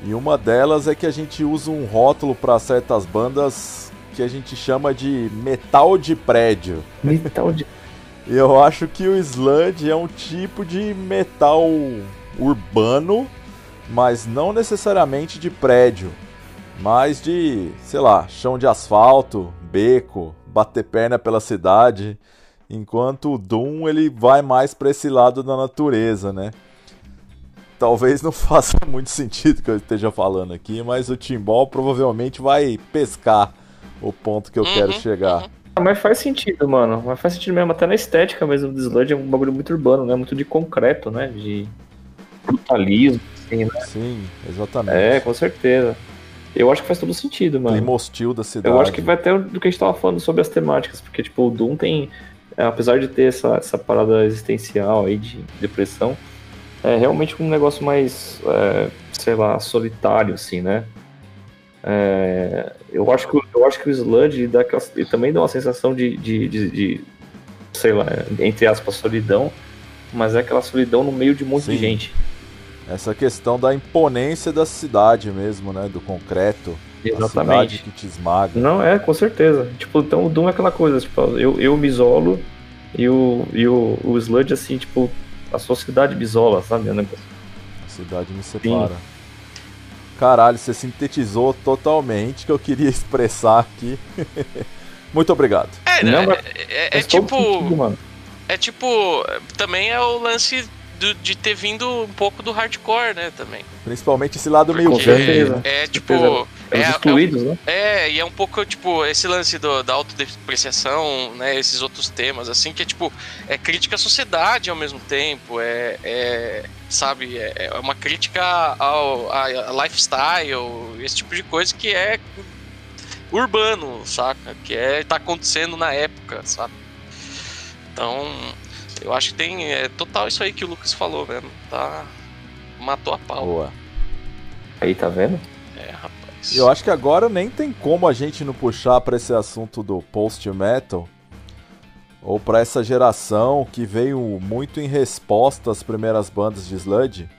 E uma delas é que a gente usa um rótulo para certas bandas que a gente chama de metal de prédio. Metal de. E eu acho que o sludge é um tipo de metal urbano, mas não necessariamente de prédio, mas de, sei lá, chão de asfalto, beco, bater perna pela cidade, enquanto o Doom ele vai mais para esse lado da natureza, né? Talvez não faça muito sentido que eu esteja falando aqui, mas o Timbal provavelmente vai pescar o ponto que eu uhum, quero chegar. Uhum. Ah, mas faz sentido, mano. Mas faz sentido mesmo, até na estética mesmo do Sludge é um bagulho muito urbano, né? Muito de concreto, né? De brutalismo, assim, né? Sim, exatamente. É, com certeza. Eu acho que faz todo sentido, mano. Clima hostil da cidade. Eu acho que vai até do que a gente tava falando sobre as temáticas, porque, tipo, o Doom tem, é, apesar de ter essa, essa parada existencial aí de depressão, é realmente um negócio mais, é, sei lá, solitário, assim, né? É, eu, acho que, eu acho que o Sludge dá aquela, também dá uma sensação de, de, de, de, sei lá, entre aspas, solidão, mas é aquela solidão no meio de um monte Sim. de gente. Essa questão da imponência da cidade mesmo, né? Do concreto. Exatamente. A cidade que te esmaga. Não, é, com certeza. Tipo, então o Doom é aquela coisa, tipo, eu, eu me isolo e o, e o, o Sludge, assim, tipo, a sociedade me isola, sabe? A cidade me separa. Sim. Caralho, você sintetizou totalmente o que eu queria expressar aqui. Muito obrigado. É, Não, é, é, é tipo. Sentido, é tipo. Também é o lance do, de ter vindo um pouco do hardcore, né, também. Principalmente esse lado meio velho. É, é, tipo... É, é, excluídos, é, né? É, e é um pouco, tipo, esse lance do, da autodepreciação, né, esses outros temas, assim, que é, tipo, é crítica à sociedade ao mesmo tempo, é, é sabe, é, é uma crítica ao a lifestyle, esse tipo de coisa que é urbano, saca? Que é, tá acontecendo na época, sabe? Então, eu acho que tem é, total isso aí que o Lucas falou mesmo. Tá. Matou a pau. Boa. Aí, tá vendo? É, rapaz. Eu acho que agora nem tem como a gente não puxar para esse assunto do post-metal. Ou para essa geração que veio muito em resposta às primeiras bandas de sludge.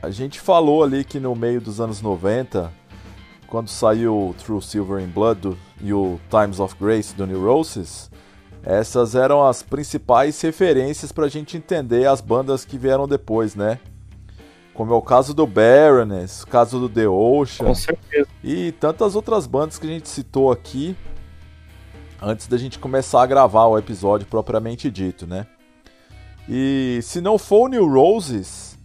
A gente falou ali que no meio dos anos 90, quando saiu True Silver in Blood do, e o Times of Grace do Neurosis, essas eram as principais referências para a gente entender as bandas que vieram depois, né? Como é o caso do Baroness, o caso do The Ocean. Com certeza. E tantas outras bandas que a gente citou aqui antes da gente começar a gravar o episódio propriamente dito, né? E se não for o New Roses,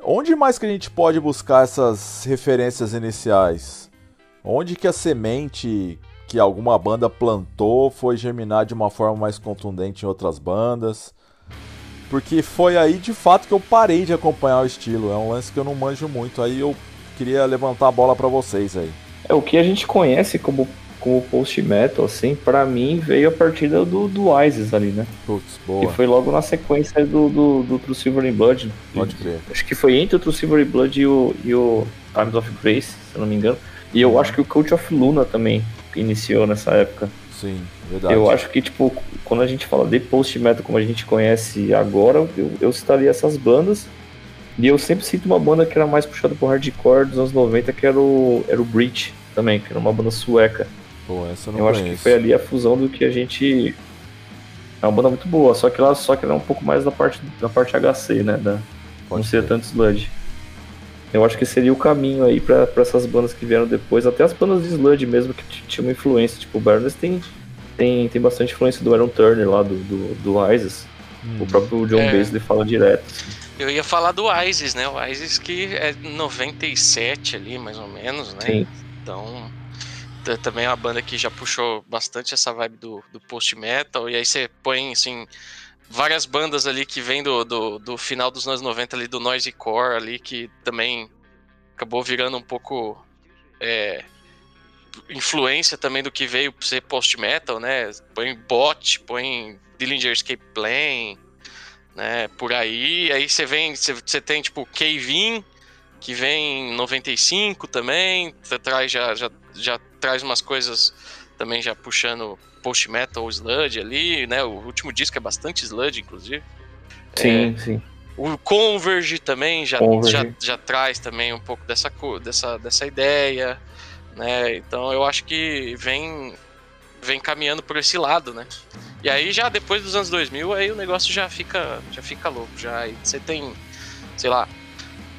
onde mais que a gente pode buscar essas referências iniciais? Onde que a semente que alguma banda plantou foi germinar de uma forma mais contundente em outras bandas. Porque foi aí de fato que eu parei de acompanhar o estilo. É um lance que eu não manjo muito. Aí eu queria levantar a bola para vocês aí. É o que a gente conhece como como post metal, assim, para mim veio a partir do, do Isis ali, né? Putz, boa. Que foi logo na sequência do, do, do True Silver in Blood. Pode crer. Acho que foi entre o True Silver in Blood e o, e o Times of Grace, se eu não me engano. E eu uhum. acho que o Cult of Luna também iniciou nessa época. Sim, verdade. Eu acho que, tipo, quando a gente fala de post-metal como a gente conhece agora, eu, eu citaria essas bandas. E eu sempre sinto uma banda que era mais puxada pro hardcore dos anos 90, que era o, era o Breach também, que era uma banda sueca. Pô, essa eu não Eu conheço. acho que foi ali a fusão do que a gente. É uma banda muito boa, só que ela só que ela é um pouco mais da parte, da parte HC, né? Da, não ser tanto sludge. Eu acho que seria o caminho aí para essas bandas que vieram depois, até as bandas de sludge mesmo que tinham uma influência, tipo o Barnes tem, tem, tem bastante influência do Aaron Turner lá, do, do, do Isis. Hum. O próprio John é. Bass fala direto. Assim. Eu ia falar do Isis, né? O Isis que é 97 ali, mais ou menos, né? Sim. Então, também é uma banda que já puxou bastante essa vibe do, do post-metal, e aí você põe, assim, várias bandas ali que vêm do, do, do, final dos anos 90 ali, do noise core ali, que também acabou virando um pouco é, influência também do que veio ser post-metal, né? Põe Bot, põe Dillinger Escape Plane, né? Por aí, aí você vem, você tem tipo Cave que vem em 95 também, traz já, já, já traz umas coisas também já puxando post metal sludge ali, né? O último disco é bastante sludge, inclusive. Sim, é, sim. O Converge também já, Converge. já, já traz também um pouco dessa, dessa, dessa ideia, né? Então eu acho que vem vem caminhando por esse lado, né? E aí já depois dos anos 2000 aí o negócio já fica já fica louco, já aí você tem, sei lá,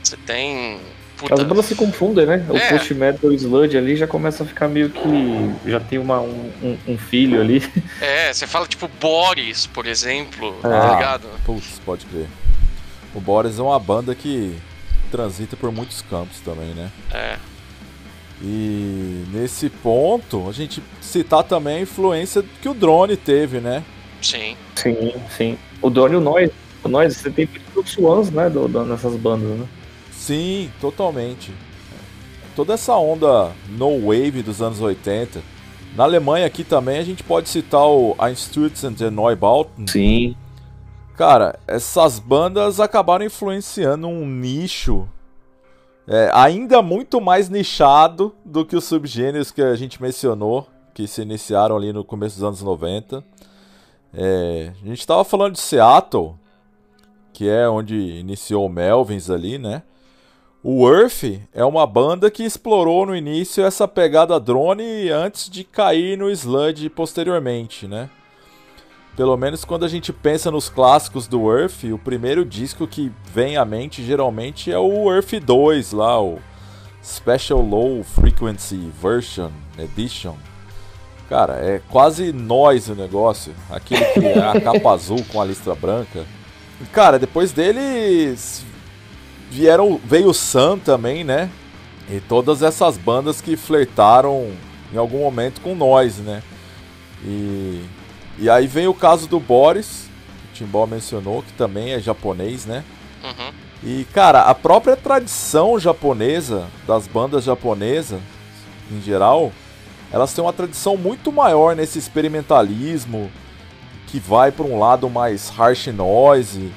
você tem Puta. As bandas se confundem, né? O É. post-metal e o sludge ali já começa a ficar meio que. Já tem uma, um, um- filho ali. É, você fala tipo Boris, por exemplo, É. tá ligado? Putz, pode crer. O Boris é uma banda que transita por muitos campos também, né? É. E nesse ponto, a gente citar também a influência que o drone teve, né? Sim. Sim, sim. O Donnie e o Noise. O Noise, você tem muitos swans, né? Do, do- nessas bandas, né? Sim, totalmente. Toda essa onda no wave dos anos 80. Na Alemanha aqui também a gente pode citar o Einstürzen der Neubauten. Sim. Cara, essas bandas acabaram influenciando um nicho é, ainda muito mais nichado do que os subgêneros que a gente mencionou, que se iniciaram ali no começo dos anos 90. É, a gente estava falando de Seattle, que é onde iniciou o Melvins ali, né? O Earth é uma banda que explorou no início essa pegada drone antes de cair no sludge posteriormente, né? Pelo menos quando a gente pensa nos clássicos do Earth, o primeiro disco que vem à mente geralmente é o Earth 2 lá, o Special Low Frequency Version Edition. Cara, é quase noise o negócio. Aquele que é a capa azul com a listra branca. Cara, depois deles vieram veio o Sun também, né? E todas essas bandas que flertaram em algum momento com noise, né? E e aí vem o caso do Boris, que o Timbó mencionou, que também é japonês, né? Uhum. E, cara, a própria tradição japonesa, das bandas japonesas, em geral, elas têm uma tradição muito maior nesse experimentalismo, que vai para um lado mais harsh noise,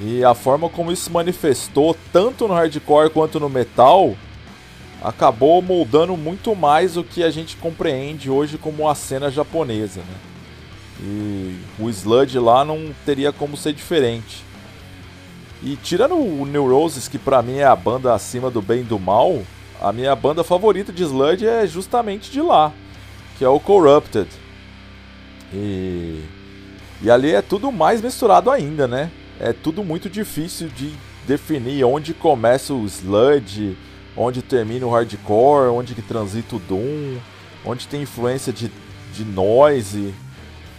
e a forma como isso se manifestou, tanto no hardcore quanto no metal, acabou moldando muito mais o que a gente compreende hoje como a cena japonesa, né? E o Sludge lá não teria como ser diferente. E tirando o Neurosis, que pra mim é a banda acima do bem e do mal, a minha banda favorita de Sludge é justamente de lá, que é o Corrupted. E, e ali é tudo mais misturado ainda, né? É tudo muito difícil de definir onde começa o Sludge, onde termina o Hardcore, onde que transita o Doom, onde tem influência de, de noise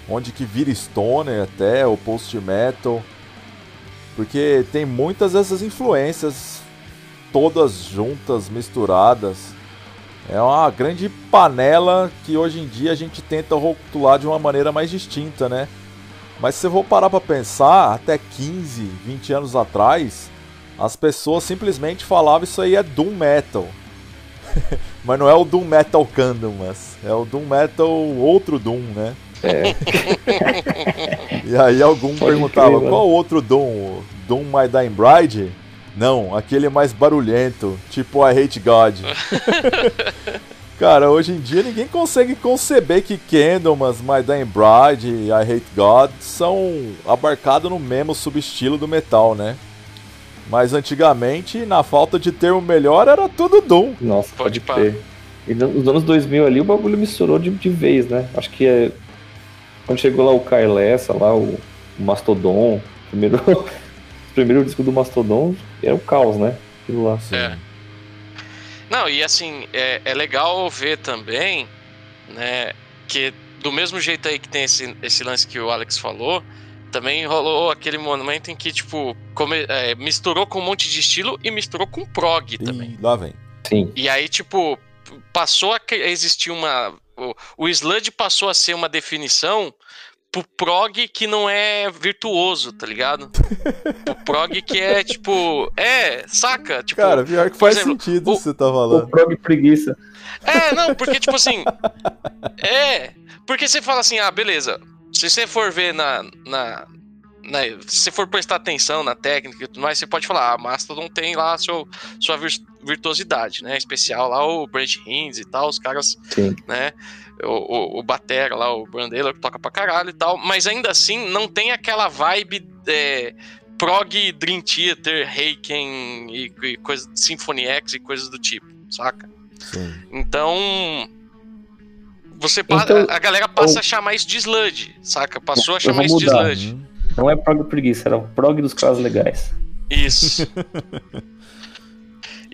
onde que vira stoner até, ou post metal. Porque tem muitas dessas influências todas juntas, misturadas. É uma grande panela que hoje em dia a gente tenta rotular de uma maneira mais distinta, né? Mas se eu vou parar para pensar, até 15, 20 anos atrás, as pessoas simplesmente falavam isso aí é Doom Metal. mas não é o Doom Metal Candlemas, é o Doom Metal outro Doom, né? É. E aí algum Pode perguntava, crer, qual outro Doom? Doom My Dying Bride? Não, aquele mais barulhento, tipo I Hate God. Cara, hoje em dia ninguém consegue conceber que Candlemas, My Dying Bride e I Hate God são abarcados no mesmo subestilo do metal, né? Mas antigamente, na falta de termo melhor, era tudo Doom. Nossa, Pode crer. E no- nos anos 2000 ali o bagulho misturou de, de vez, né? Acho que é, quando chegou lá o Kylessa, lá o, o Mastodon, primeiro, o primeiro disco do Mastodon era o caos, né? Aquilo lá. É. Não, e assim, é, é legal ver também, né, que do mesmo jeito aí que tem esse, esse lance que o Alex falou, também rolou aquele momento em que, tipo, come- é, misturou com um monte de estilo e misturou com prog também. E lá vem. Sim. E aí, tipo, passou a existir uma. O, o sludge passou a ser uma definição pro prog que não é virtuoso, tá ligado? pro prog que é, tipo. É, saca? Tipo, Cara, pior que faz exemplo, sentido o- o que você tá O falando. prog preguiça. É, não, porque, tipo assim. É. Porque você fala assim, ah, beleza. Se você for ver na. na na- se você for prestar atenção na técnica e tudo mais, você pode falar, ah, Mastodon tem lá seu, sua vir- virtuosidade, né? Especial lá o Brent Hinds e tal, os caras, Sim. né? O, o, o Batera lá, o Brandela, que toca pra caralho e tal, mas ainda assim não tem aquela vibe é, prog Dream Theater, Heiken e, e coisa, Symphony X e coisas do tipo, saca? Sim. Então. Você Então, a galera passa eu- a chamar isso de sludge, saca? Passou a chamar isso de sludge. Hum. Não é prog preguiça, era o prog dos caras legais. Isso.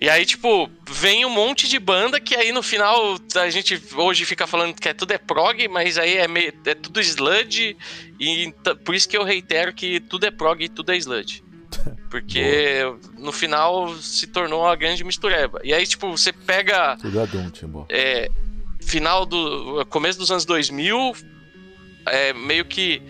E aí, tipo, vem um monte de banda que aí no final a gente hoje fica falando que é, tudo é prog, mas aí é, meio, é tudo sludge. E por isso que eu reitero que tudo é prog e tudo é sludge. Porque no final se tornou uma grande mistureba. E aí, tipo, você pega. Tudo é. É, final do. começo dos anos 2000, é meio que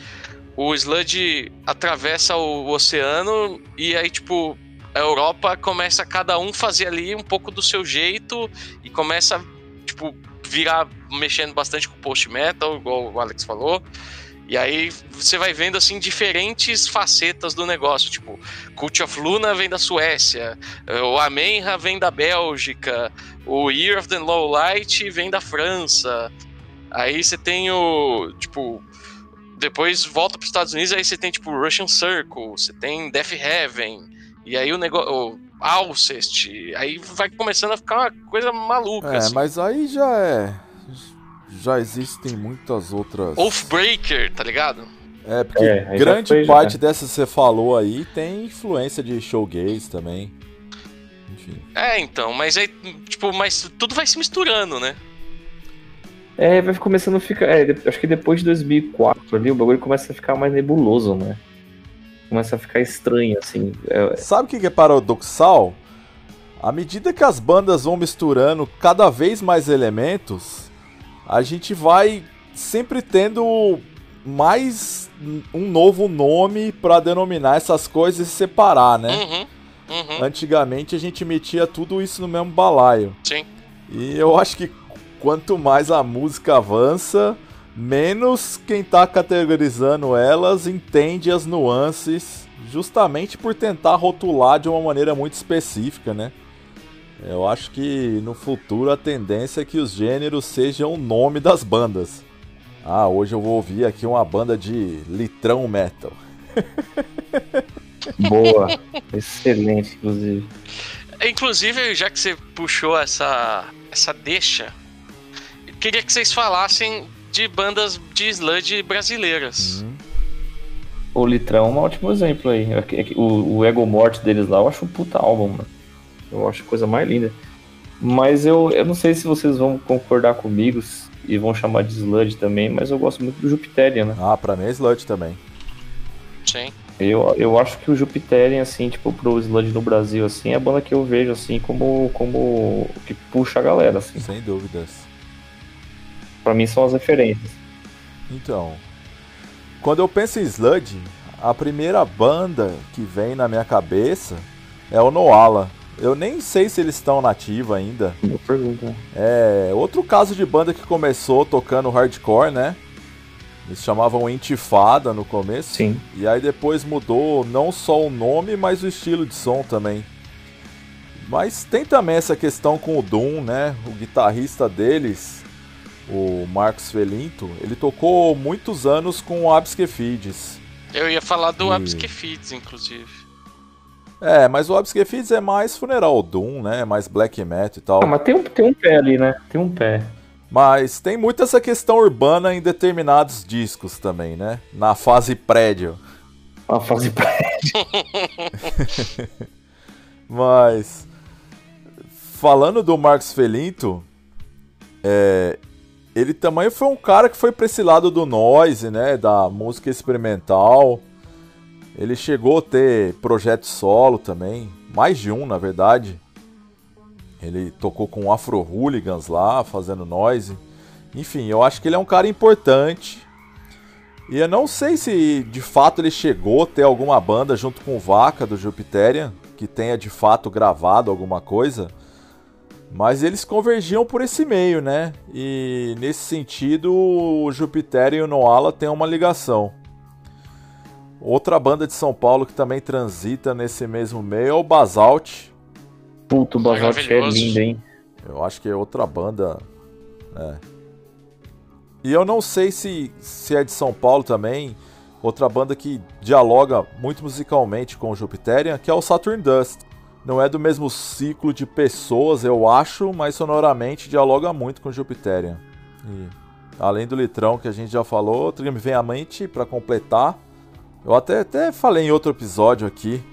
o sludge atravessa o oceano e aí, tipo, a Europa começa cada um fazer ali um pouco do seu jeito e começa, tipo, virar mexendo bastante com post metal, igual o Alex falou. E aí você vai vendo assim diferentes facetas do negócio, tipo, Cult of Luna vem da Suécia, o Amenra vem da Bélgica, o Year of the Low Light vem da França. Aí você tem o, tipo, depois volta para os Estados Unidos, aí você tem tipo Russian Circle, você tem Death Heaven, e aí o negócio. Alcest, aí vai começando a ficar uma coisa maluca. É, assim. mas aí já é. Já existem muitas outras. Oathbreaker, tá ligado? É, porque é, grande foi, parte já. dessa que você falou aí tem influência de showgaze também. Enfim. É, então, mas aí, tipo, mas tudo vai se misturando, né? É, vai começando a ficar. É, acho que depois de 2004 ali, o bagulho começa a ficar mais nebuloso, né? começa a ficar estranho, assim. É... Sabe o que é paradoxal? À medida que as bandas vão misturando cada vez mais elementos, a gente vai sempre tendo mais um novo nome para denominar essas coisas e separar, né? Uhum, uhum. Antigamente a gente metia tudo isso no mesmo balaio. Sim. E eu acho que quanto mais a música avança, menos quem está categorizando elas entende as nuances, justamente por tentar rotular de uma maneira muito específica, né? Eu acho que no futuro a tendência é que os gêneros sejam o nome das bandas. Ah, hoje eu vou ouvir aqui uma banda de litrão metal. Boa, excelente, inclusive. Inclusive, já que você puxou essa, essa deixa, queria que vocês falassem de bandas de sludge brasileiras. Uhum. O Litrão é um ótimo exemplo aí. É é o, o Ego Morte deles lá eu acho um puta álbum, mano. Eu acho a coisa mais linda. Mas eu, eu não sei se vocês vão concordar comigo e vão chamar de sludge também, mas eu gosto muito do Jupiterian, né? Ah, pra mim é sludge também. Sim. Eu, eu acho que o Jupiterian, assim, tipo, pro sludge no Brasil, assim, é a banda que eu vejo, assim, como, como que puxa a galera, assim. Sem dúvidas para mim são as referências. Então, quando eu penso em Sludge, a primeira banda que vem na minha cabeça é o Noala. Eu nem sei se eles estão nativa ainda. Boa pergunta. É outro caso de banda que começou tocando hardcore, né? Eles chamavam Intifada no começo. Sim. E aí depois mudou não só o nome, mas o estilo de som também. Mas tem também essa questão com o Doom, né? O guitarrista deles, o Marcos Felinto, ele tocou muitos anos com o Absquefides. Eu ia falar do e... Absquefides, inclusive. É, mas o Absquefides é mais funeral doom, né? Mais black metal e tal. Ah, mas tem um, tem um pé ali, né? Tem um pé. Mas tem muito essa questão urbana em determinados discos também, né? Na fase prédio. Na fase prédio. mas falando do Marcos Felinto, é, ele também foi um cara que foi para esse lado do noise, né, da música experimental. Ele chegou a ter projeto solo também, mais de um, na verdade. Ele tocou com Afro Hooligans lá, fazendo noise. Enfim, eu acho que ele é um cara importante. E eu não sei se de fato ele chegou a ter alguma banda junto com o Vaca do Jupiterian, que tenha de fato gravado alguma coisa. Mas eles convergiam por esse meio, né? E nesse sentido, o Jupiter e o Noala têm uma ligação. Outra banda de São Paulo que também transita nesse mesmo meio é o Basalt. Puto, o Basalt é lindo, hein? Eu acho que é outra banda. É. E eu não sei se, se é de São Paulo também. Outra banda que dialoga muito musicalmente com o Jupiterian, que é o Saturn Dust. Não é do mesmo ciclo de pessoas, eu acho, mas sonoramente dialoga muito com Jupiterian. E, além do litrão que a gente já falou, outro que me vem à mente para completar. Eu até, até falei em outro episódio aqui,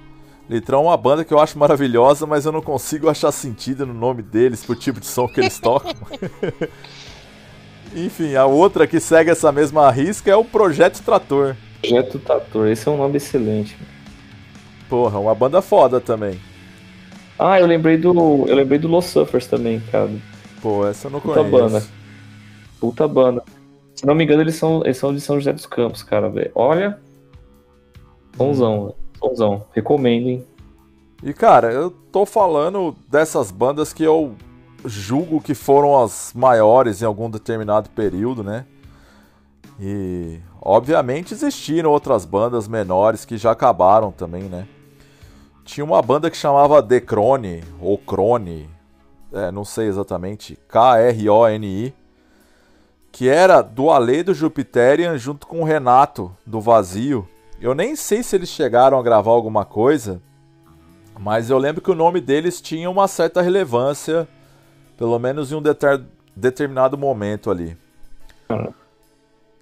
Litrão é uma banda que eu acho maravilhosa, mas eu não consigo achar sentido no nome deles pro tipo de som que eles tocam. Enfim, a outra que segue essa mesma risca é o Projeto Trator. Projeto Trator, esse é um nome excelente. Porra, uma banda foda também. Ah, eu lembrei do. Eu lembrei do Los Suffers também, cara. Pô, essa eu não Puta conheço. banda. Puta banda. Se não me engano, eles são, eles são de São José dos Campos, cara, velho. Olha. Sonzão, velho. Sonzão. Recomendo, hein? E cara, eu tô falando dessas bandas que eu julgo que foram as maiores em algum determinado período, né? E obviamente existiram outras bandas menores que já acabaram também, né? Tinha uma banda que chamava The Crone, ou Crone, é, não sei exatamente, K-R-O-N-I, que era do Ale do Jupiterian junto com o Renato do Vazio. Eu nem sei se eles chegaram a gravar alguma coisa, mas eu lembro que o nome deles tinha uma certa relevância, pelo menos em um deter- determinado momento ali.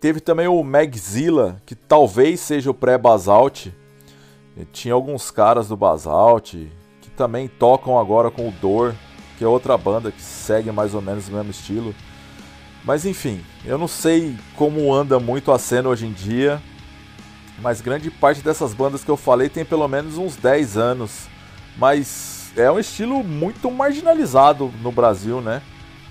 Teve também o Magzilla, que talvez seja o pré-Basalt. E Tinha alguns caras do Basalt que também tocam agora com o Dor, que é outra banda que segue mais ou menos o mesmo estilo. Mas enfim, eu não sei como anda muito a cena hoje em dia, mas grande parte dessas bandas que eu falei tem pelo menos uns 10 anos. Mas é um estilo muito marginalizado no Brasil, né?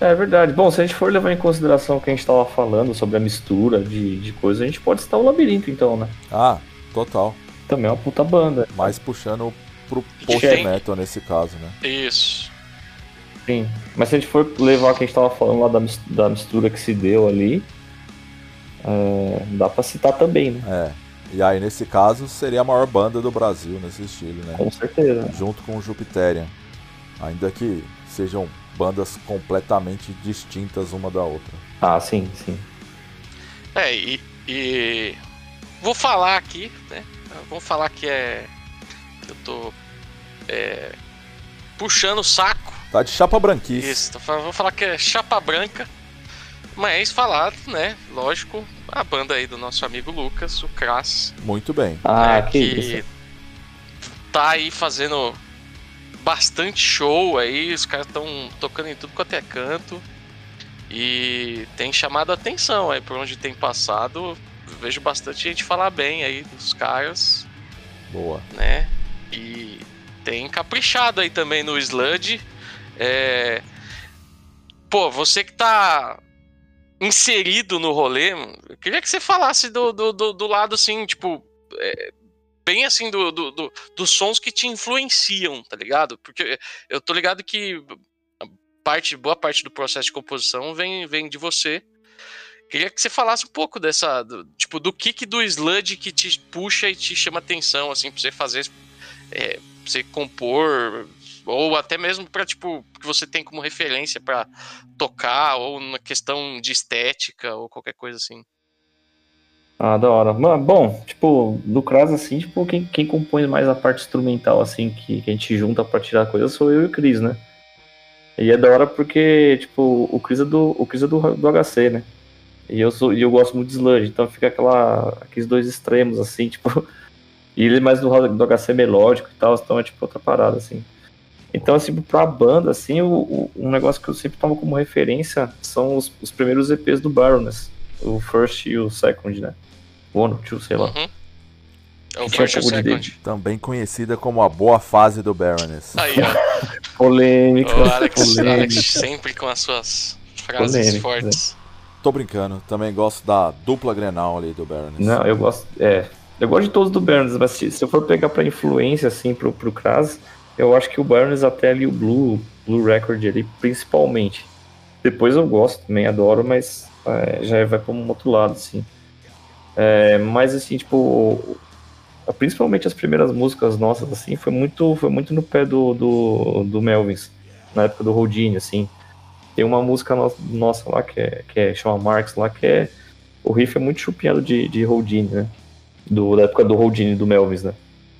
É verdade. Bom, se a gente for levar em consideração o que a gente tava falando sobre a mistura de, de coisas, a gente pode citar o Labirinto, então, né? Ah, total. Também é uma puta banda. Mais puxando pro E post tem- metal nesse caso, né? Isso. Sim. Mas se a gente for levar o que a gente tava falando lá da, da mistura que se deu ali, é, dá pra citar também, né? É. E aí, nesse caso, seria a maior banda do Brasil nesse estilo, né? Com certeza. Junto com o Jupiterian. Ainda que sejam bandas completamente distintas uma da outra. Ah, sim, sim. É, e, e vou falar aqui, né? Vamos falar que é. que Eu tô. é, puxando o saco. Tá de chapa branquice. Isso, vou falar que é chapa branca. Mas falar, né? Lógico, a banda aí do nosso amigo Lucas, o Crass. Muito bem. Ah, né, que, isso. tá aí fazendo bastante show aí, os caras estão tocando em tudo quanto é canto. E tem chamado a atenção aí por onde tem passado. Vejo bastante gente falar bem aí dos caras, Boa. né? E tem caprichado aí também no Sludge. É... Pô, você que tá inserido no rolê, mano, eu queria que você falasse do, do, do, do lado assim, tipo, é, bem assim, do, do, do- dos sons que te influenciam, tá ligado? Porque eu tô ligado que parte, boa parte do processo de composição vem, vem de você. Queria que você falasse um pouco dessa, do- tipo, do que do sludge que te puxa e te chama atenção, assim, pra você fazer, é, pra você compor, ou até mesmo pra, tipo, que você tem como referência pra tocar, ou na questão de estética, ou qualquer coisa assim. Ah, da hora. Mano, bom, tipo, do Kras, assim, tipo, quem, quem compõe mais a parte instrumental, assim, que, que a gente junta pra tirar coisas sou eu e o Cris, né? E é da hora porque, tipo, o Cris é do, o Chris é do, do HC, né? E eu, sou, e eu gosto muito de sludge, então fica aquela, aqueles dois extremos, assim, tipo. E ele é mais do, do HC melódico e tal, então é tipo outra parada, assim. Então, assim, pra banda, assim, o, o- um negócio que eu sempre tomo como referência são os, os primeiros EPs do Baroness. O First e o Second, né? One, two, sei lá. Uhum. É o First e o Second. Também conhecida como a boa fase do Baroness. Aí, ó. Polêmica, O Alex, polêmica. Alex sempre com as suas frases Polêmica, fortes. Tô brincando, também gosto da dupla Grenal ali do Baroness. Não, eu gosto. É. Eu gosto de todos do Burns, mas se, se eu for pegar pra influência, assim, pro, pro Kras, eu acho que o Burns até ali o Blue, Blue Record ali, principalmente. Depois eu gosto também, adoro, mas é, já vai pra um outro lado, assim. É, mas assim, tipo, principalmente as primeiras músicas nossas, assim, foi muito, foi muito no pé do, do, do Melvins, na época do Houdini, assim. Tem uma música no- nossa lá que é, que é chama Marx lá, que é. O riff é muito chupinhado de, de Houdini, né? Do, da época do Houdini, do Melvins, né?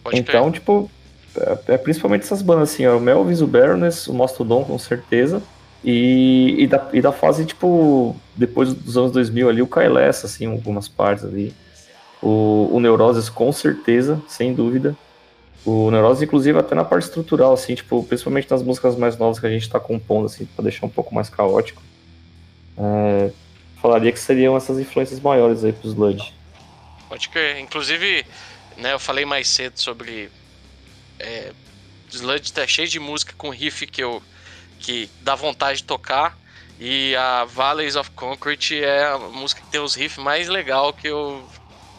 Pode então, tipo, é, é principalmente essas bandas assim, ó, o Melvins, o Baroness, o Mastodon, com certeza. E, e, da, e da fase, tipo, depois dos anos 2000 ali, o Kyless, assim, algumas partes ali. O, o Neuroses, com certeza, sem dúvida. O Neurose, inclusive, até na parte estrutural, assim, tipo, principalmente nas músicas mais novas que a gente tá compondo, assim, pra deixar um pouco mais caótico. É, falaria que seriam essas influências maiores aí pro Sludge. Pode crer. Inclusive, né, eu falei mais cedo sobre. É, Sludge tá cheio de música com riff que eu. que dá vontade de tocar. E a Valleys of Concrete é a música que tem os riffs mais legal que eu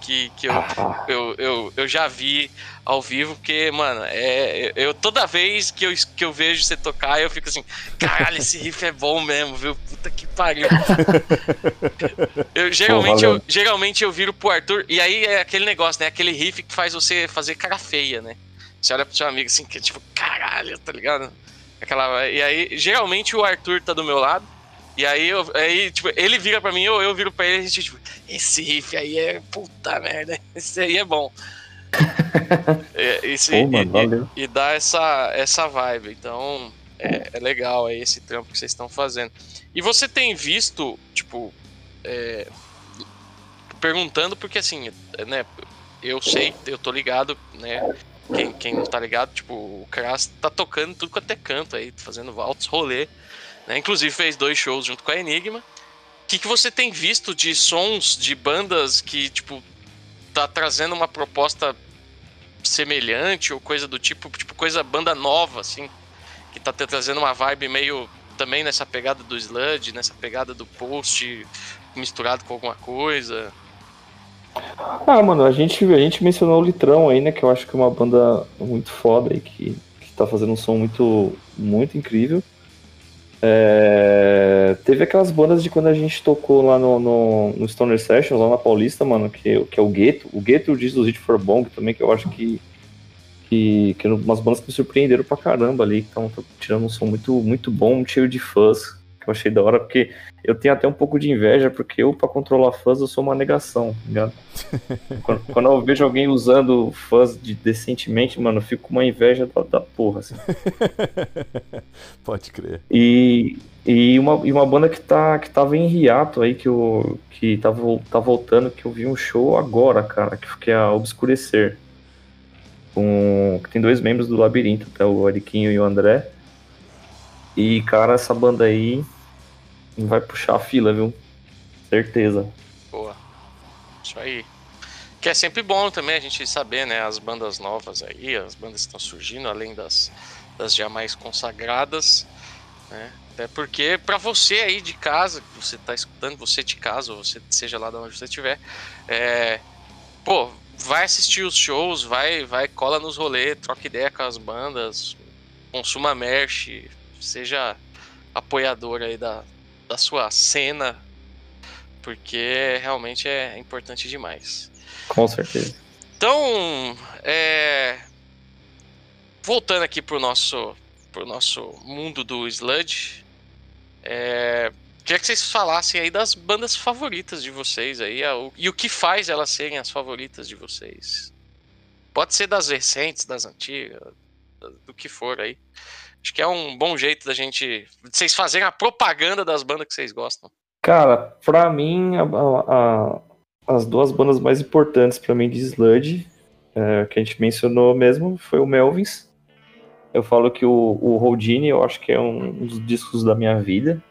que, que eu, eu, eu, eu já vi ao vivo, porque, mano, é, eu toda vez que eu, que eu vejo você tocar, eu fico assim, caralho, esse riff é bom mesmo, viu? Puta que pariu. eu, geralmente, Pô, eu, geralmente eu viro pro Arthur, e aí é aquele negócio, né? Aquele riff que faz você fazer cara feia, né? Você olha pro seu amigo assim, que é tipo, caralho, tá ligado? Aquela, e aí, geralmente o Arthur tá do meu lado, e aí, eu, aí tipo, ele vira pra mim, eu, eu viro pra ele, a gente, tipo, esse riff aí é puta merda, esse aí é bom. é, isso, Pô, e, mano, e, e, dá essa, essa vibe, então é, é, legal aí esse trampo que vocês estão fazendo. E você tem visto, tipo, é, perguntando, porque assim, né, eu sei, eu tô ligado, né, quem, quem não tá ligado, tipo, o Kras tá tocando tudo quanto é canto aí, fazendo altos rolê. Né? Inclusive fez dois shows junto com a Enigma. O que, que você tem visto de sons de bandas que, tipo, tá trazendo uma proposta semelhante ou coisa do tipo, tipo, coisa banda nova, assim, que tá trazendo uma vibe meio também nessa pegada do sludge, nessa pegada do post misturado com alguma coisa. Ah, mano, a gente, a gente mencionou o Litrão aí, né, que eu acho que é uma banda muito foda e que, que tá fazendo um som muito, muito incrível. É, teve aquelas bandas de quando a gente tocou lá no, no, no, Stoner Sessions, lá na Paulista, mano, que, que é o Gueto. O Gueto diz do Hit for Bomb também, que eu acho que, que, que umas bandas que me surpreenderam pra caramba ali, que estão tirando um som muito, muito bom, cheio de fãs que eu achei da hora, porque eu tenho até um pouco de inveja, porque eu, para controlar fãs, eu sou uma negação, tá ligado? quando, quando, eu vejo alguém usando fãs de, decentemente, mano, eu fico com uma inveja da, da porra, assim. Pode crer. E, e, uma, e uma banda que, tá, que tava em hiato aí, que, eu, que tá, tá voltando, que eu vi um show agora, cara, que, que é a Obscurecer. Com, que tem dois membros do Labirinto, tá? o Ariquinho e o André. E, cara, essa banda aí vai puxar a fila, viu? Certeza. Boa. Isso aí. Que é sempre bom também a gente saber, né, as bandas novas aí, as bandas que estão surgindo, além das, das jamais consagradas, né? Até porque para você aí de casa, que você tá escutando, você de casa, ou você seja lá de onde você estiver, é, pô, vai assistir os shows, vai, vai, cola nos rolês, troca ideia com as bandas, consuma merch, seja apoiador aí da, da sua cena, porque realmente é importante demais. Com certeza. Então, é... voltando aqui pro nosso, pro nosso mundo do Sludge, é... queria que vocês falassem aí das bandas favoritas de vocês aí, e o que faz elas serem as favoritas de vocês. Pode ser das recentes, das antigas, do que for aí. Acho que é um bom jeito da gente. vocês fazerem a propaganda das bandas que vocês gostam. Cara, pra mim, a, a, as duas bandas mais importantes para mim de Sludge, é, que a gente mencionou mesmo, foi o Melvins. Eu falo que o, o Houdini, eu acho que é um, dos discos da minha vida.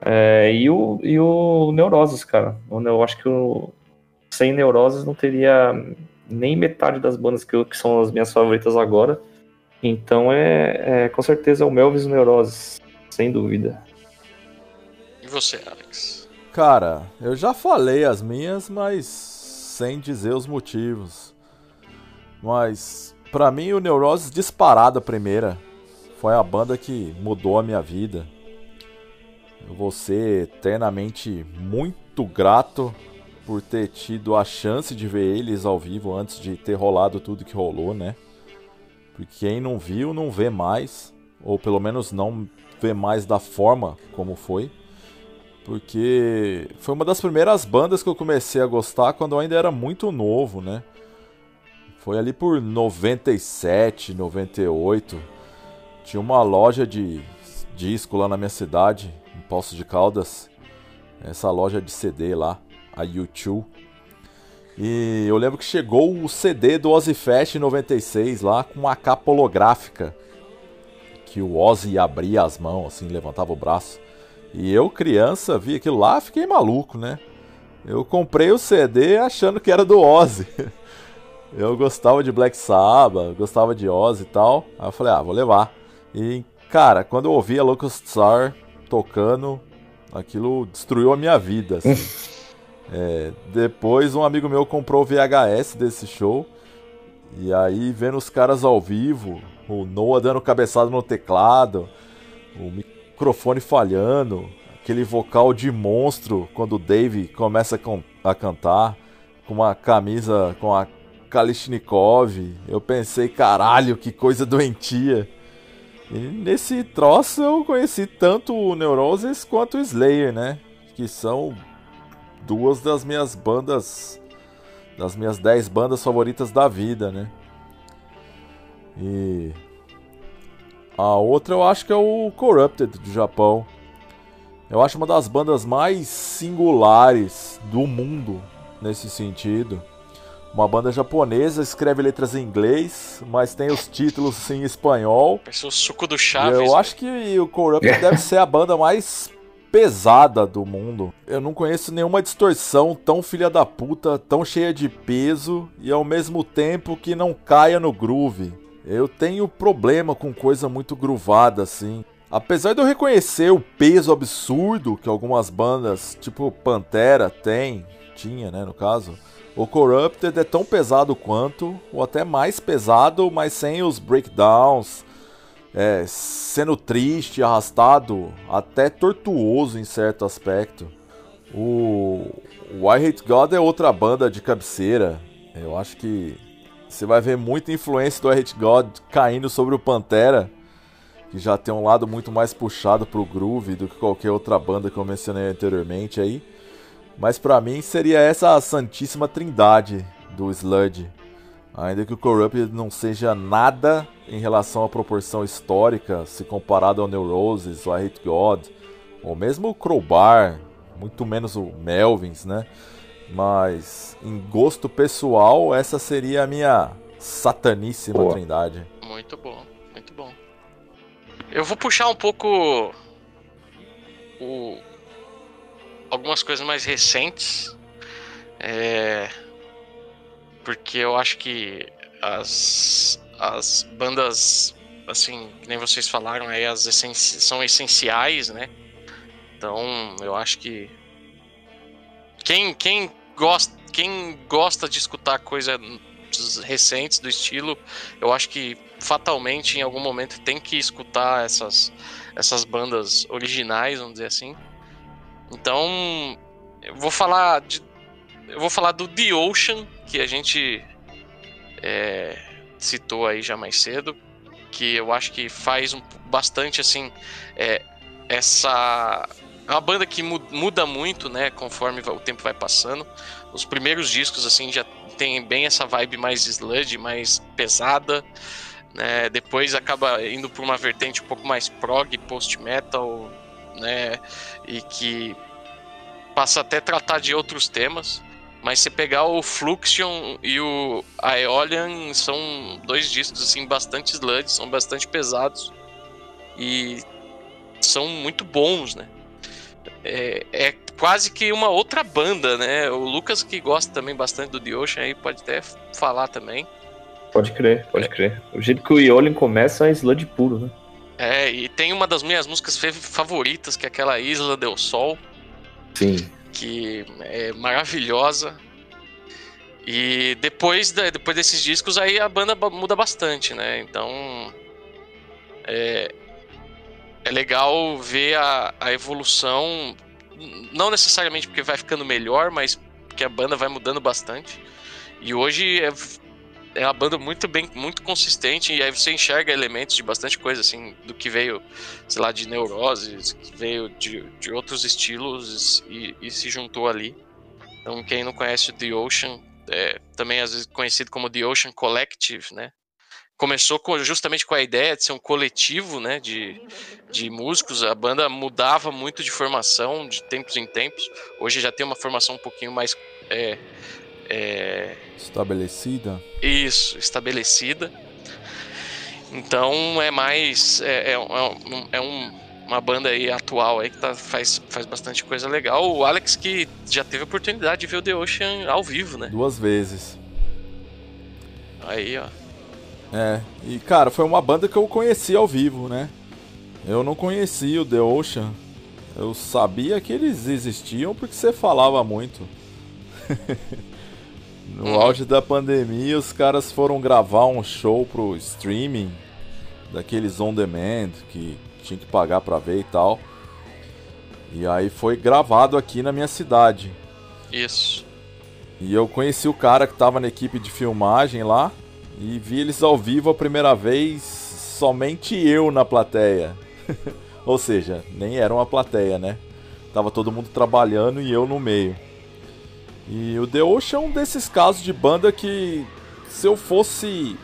É, e, o, e o Neuroses, cara. Eu acho que o, sem Neuroses não teria nem metade das bandas que, que são as minhas favoritas agora. Então é, é com certeza o Melvis Neuroses, sem dúvida. E você, Alex? Cara, eu já falei as minhas, mas sem dizer os motivos. Mas para mim o Neuroses disparado a primeira. Foi a banda que mudou a minha vida. Eu vou ser eternamente muito grato por ter tido a chance de ver eles ao vivo antes de ter rolado tudo que rolou, né? Porque quem não viu, não vê mais. Ou pelo menos não vê mais da forma como foi. Porque foi uma das primeiras bandas que eu comecei a gostar quando eu ainda era muito novo, né? Foi ali por 97, 98. Tinha uma loja de disco lá na minha cidade, em Poços de Caldas. Essa loja de CD lá, a YouTube. E eu lembro que chegou o CD do Ozzy Fest 96 lá com uma capa holográfica. Que o Ozzy abria as mãos, assim, levantava o braço. E eu, criança, vi aquilo lá, fiquei maluco, né? Eu comprei o CD achando que era do Ozzy. Eu gostava de Black Sabbath, gostava de Ozzy e tal. Aí eu falei, ah, vou levar. E, cara, quando eu ouvi a Locust Star tocando, aquilo destruiu a minha vida. Assim. é, depois um amigo meu comprou o VHS desse show. E aí, vendo os caras ao vivo, o Noah dando cabeçada no teclado, o microfone falhando, aquele vocal de monstro quando o Dave começa a, cantar com uma camisa com a Kalishnikov. Eu pensei, caralho, que coisa doentia. E nesse troço eu conheci tanto o Neurosis quanto o Slayer, né? Que são duas das minhas bandas, das minhas dez bandas favoritas da vida, né? E a outra eu acho que é o Corrupted do Japão. Eu acho uma das bandas mais singulares do mundo nesse sentido. Uma banda japonesa, escreve letras em inglês, mas tem os títulos em espanhol. Parece o suco do Chaves. Eu acho que o Corrupt deve ser a banda mais pesada do mundo. Eu não conheço nenhuma distorção tão filha da puta, tão cheia de peso e ao mesmo tempo que não caia no groove. Eu tenho problema com coisa muito groovada assim. Apesar de eu reconhecer o peso absurdo que algumas bandas, tipo Pantera, tem, tinha, né, no caso, o Corrupted é tão pesado quanto, ou até mais pesado, mas sem os breakdowns, é, sendo triste, arrastado, até tortuoso em certo aspecto. O, I Hate God é outra banda de cabeceira. Eu acho que você vai ver muita influência do I Hate God caindo sobre o Pantera, que já tem um lado muito mais puxado pro groove do que qualquer outra banda que eu mencionei anteriormente aí. Mas para mim seria essa a santíssima trindade do Sludge. Ainda que o Corrupted não seja nada em relação à proporção histórica, se comparado ao Neurosis, ou a Hate God, ou mesmo o Crowbar, muito menos o Melvins, né? Mas em gosto pessoal, essa seria a minha sataníssima Boa. trindade. Muito bom, muito bom. Eu vou puxar um pouco o, algumas coisas mais recentes. É, porque eu acho que as, as bandas, assim, que nem vocês falaram, aí, as essenci são essenciais, né? Então, eu acho que quem, quem, gosta, quem gosta de escutar coisas recentes do estilo, eu acho que fatalmente em algum momento tem que escutar essas, essas bandas originais, vamos dizer assim. Então, eu vou falar de, eu vou falar do The Ocean, que a gente é, citou aí já mais cedo, que eu acho que faz um, bastante assim é, essa é uma banda que muda muito, né, conforme o tempo vai passando. Os primeiros discos assim já tem bem essa vibe mais sludge, mais pesada, né? Depois acaba indo para uma vertente um pouco mais prog, post metal, né? E que passa até a tratar de outros temas. Mas se pegar o Fluxion e o Aeolian são dois discos assim bastante sludge, são bastante pesados e são muito bons, né? É, é, quase que uma outra banda, né? O Lucas que gosta também bastante do The Ocean aí pode até falar também. Pode crer, pode crer. O jeito que o Aeolian começa é sludge puro, né? É, e tem uma das minhas músicas favoritas, que é aquela Isla del Sol. Sim. Que é maravilhosa. E depois, depois desses discos, aí a banda muda bastante, né? Então. É, é legal ver a, a evolução. Não necessariamente porque vai ficando melhor, mas porque a banda vai mudando bastante. E hoje é, é uma banda muito bem, muito consistente, e aí você enxerga elementos de bastante coisa, assim, do que veio, sei lá, de neuroses, que veio de, de outros estilos e, e se juntou ali. Então, quem não conhece The Ocean, é, também às vezes conhecido como The Ocean Collective, né? Começou com, justamente com a ideia de ser um coletivo, né, de, de músicos. A banda mudava muito de formação de tempos em tempos. Hoje já tem uma formação um pouquinho mais é, é, Estabelecida. Isso, estabelecida. Então é mais. É, é, é, um, é um, uma banda aí atual aí que tá, faz, faz bastante coisa legal. O Alex que já teve a oportunidade de ver o The Ocean ao vivo, né? Duas vezes. Aí, ó. É, e cara, foi uma banda que eu conheci ao vivo, né? Eu não conhecia o The Ocean. Eu sabia que eles existiam porque você falava muito. no Uhum. auge da pandemia, os caras foram gravar um show pro streaming daqueles on demand que tinha que pagar pra ver e tal. E aí foi gravado aqui na minha cidade. Isso. E eu conheci o cara que tava na equipe de filmagem lá e vi eles ao vivo a primeira vez, somente eu na plateia. Ou seja, nem era uma plateia, né? Tava todo mundo trabalhando e eu no meio. E o The Ocean é um desses casos de banda que se eu fosse,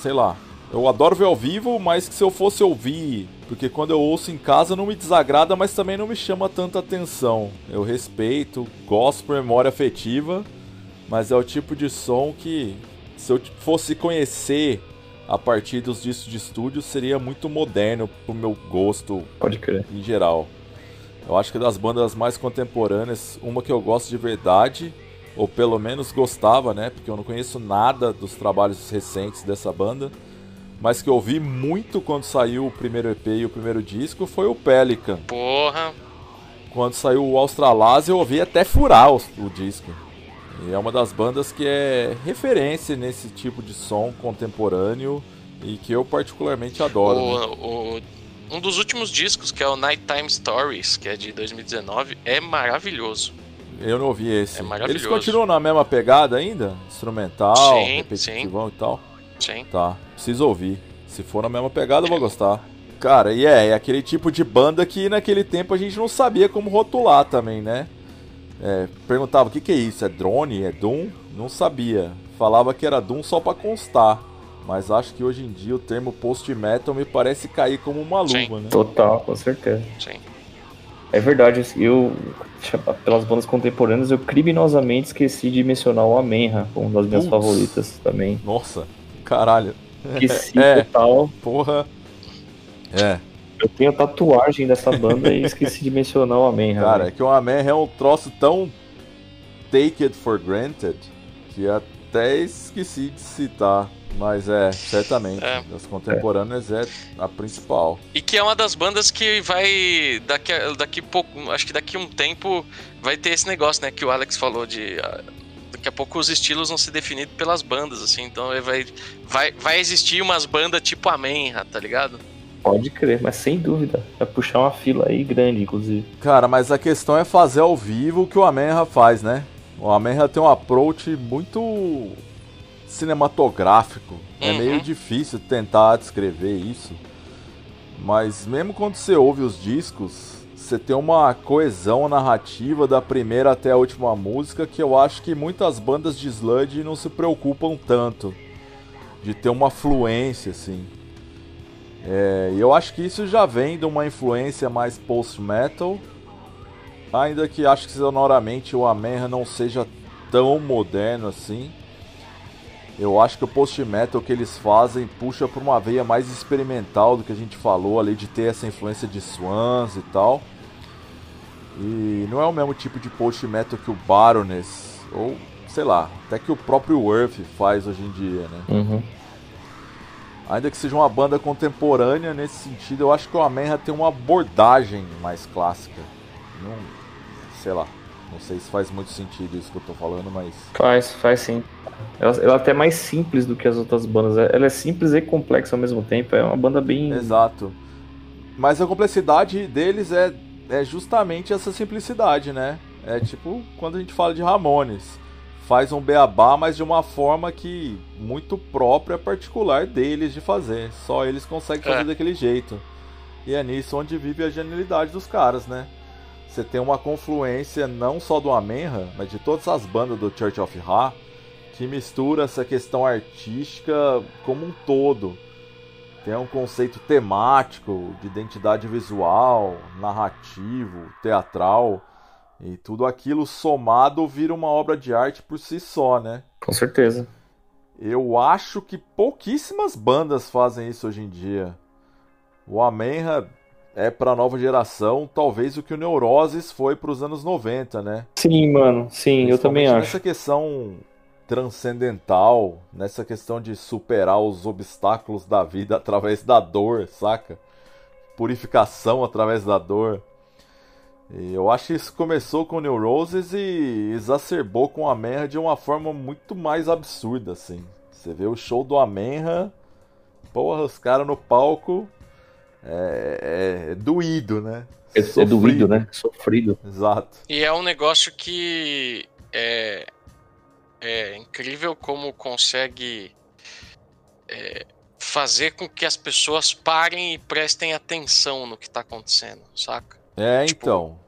sei lá, eu adoro ver ao vivo, mas que se eu fosse ouvir, porque quando eu ouço em casa não me desagrada, mas também não me chama tanta atenção. Eu respeito, gosto por memória afetiva, mas é o tipo de som que se eu fosse conhecer a partir dos discos de estúdio seria muito moderno pro meu gosto Pode crer. em geral. Eu acho que das bandas mais contemporâneas, uma que eu gosto de verdade, ou pelo menos gostava, né? Porque eu não conheço nada dos trabalhos recentes dessa banda, mas que eu ouvi muito quando saiu o primeiro EP e o primeiro disco foi o Pelican. Porra. Quando saiu o Australase, eu ouvi até furar o, o disco. E é uma das bandas que é referência nesse tipo de som contemporâneo e que eu particularmente adoro. né? O, o- um dos últimos discos, que é o Nighttime Stories, que é de 2019, é maravilhoso. Eu não ouvi esse. É maravilhoso. Eles continuam na mesma pegada ainda? Instrumental, Sim, repetitivão e tal? Sim. Tá, preciso ouvir. Se for na mesma pegada, eu vou gostar. Cara, e é, é aquele tipo de banda que naquele tempo a gente não sabia como rotular também, né? É, perguntava o que, que é isso? É drone? É Doom? Não sabia. Falava que era Doom só pra constar. Mas acho que hoje em dia o termo post-metal me parece cair como uma luva, Sim. né? Total, com certeza. Sim. É verdade, eu, pelas bandas contemporâneas, eu criminosamente esqueci de mencionar o Amenra, uma das minhas Putz. favoritas também. Nossa, caralho. Esqueci É. total. Porra. É. Eu tenho a tatuagem dessa banda e esqueci de mencionar o Amenra. Cara, é né? que o Amen é um troço tão take it for granted que até esqueci de citar. Mas é, certamente. É. Das contemporâneas é a principal. E que é uma das bandas que vai. Daqui a, daqui pouco. Acho que daqui a um tempo vai ter esse negócio, né? Que o Alex falou de. ah, Daqui a pouco os estilos vão ser definidos pelas bandas, assim. Então ele vai, vai, vai existir umas bandas tipo a Menra, tá ligado? Pode crer, mas sem dúvida. Vai puxar uma fila aí grande, inclusive. Cara, mas a questão é fazer ao vivo o que o Amenra faz, né? O Amenra tem um approach muito cinematográfico. É Uhum. meio difícil tentar descrever isso. Mas mesmo quando você ouve os discos, você tem uma coesão narrativa da primeira até a última música que eu acho que muitas bandas de sludge não se preocupam tanto de ter uma fluência assim. É, e eu acho que isso já vem de uma influência mais post-metal, ainda que acho que sonoramente o Amenra não seja tão moderno assim. Eu acho que o post-metal que eles fazem puxa por uma veia mais experimental do que a gente falou ali, de ter essa influência de Swans e tal. E não é o mesmo tipo de post-metal que o Baroness, ou sei lá, até que o próprio Worth faz hoje em dia, né? Uhum. Ainda que seja uma banda contemporânea nesse sentido, eu acho que o Amenra tem uma abordagem mais clássica. Não, sei lá, não sei se faz muito sentido isso que eu tô falando, mas Faz, faz sim. Ela, ela é até mais simples do que as outras bandas. Ela é simples e complexa ao mesmo tempo. É uma banda bem. exato. Mas a complexidade deles é, é justamente essa simplicidade, né? É tipo quando a gente fala de Ramones. Faz um beabá, mas de uma forma que muito própria, particular deles de fazer. Só eles conseguem fazer É. daquele jeito. E é nisso onde vive a genialidade dos caras, né? Você tem uma confluência não só do Amenra, mas de todas as bandas do Church of Ra, que mistura essa questão artística como um todo. Tem um conceito temático, de identidade visual, narrativo, teatral, E tudo aquilo somado vira uma obra de arte por si só, né? Com certeza. Eu acho que pouquíssimas bandas fazem isso hoje em dia. O Amenra é pra nova geração, talvez o que o Neuroses foi pros anos 90, né? Sim, mano. Sim, eu também acho. Nessa questão transcendental, nessa questão de superar os obstáculos da vida através da dor, saca? Purificação através da dor. E eu acho que isso começou com o New Roses e exacerbou com a Amenra de uma forma muito mais absurda, assim. Você vê o show do Amenra, porra, os caras no palco é, é, é, doído, né? É, é doído, né? Sofrido. Exato. E é um negócio que é, é incrível como consegue é, fazer com que as pessoas parem e prestem atenção no que está acontecendo, saca? É, tipo... então.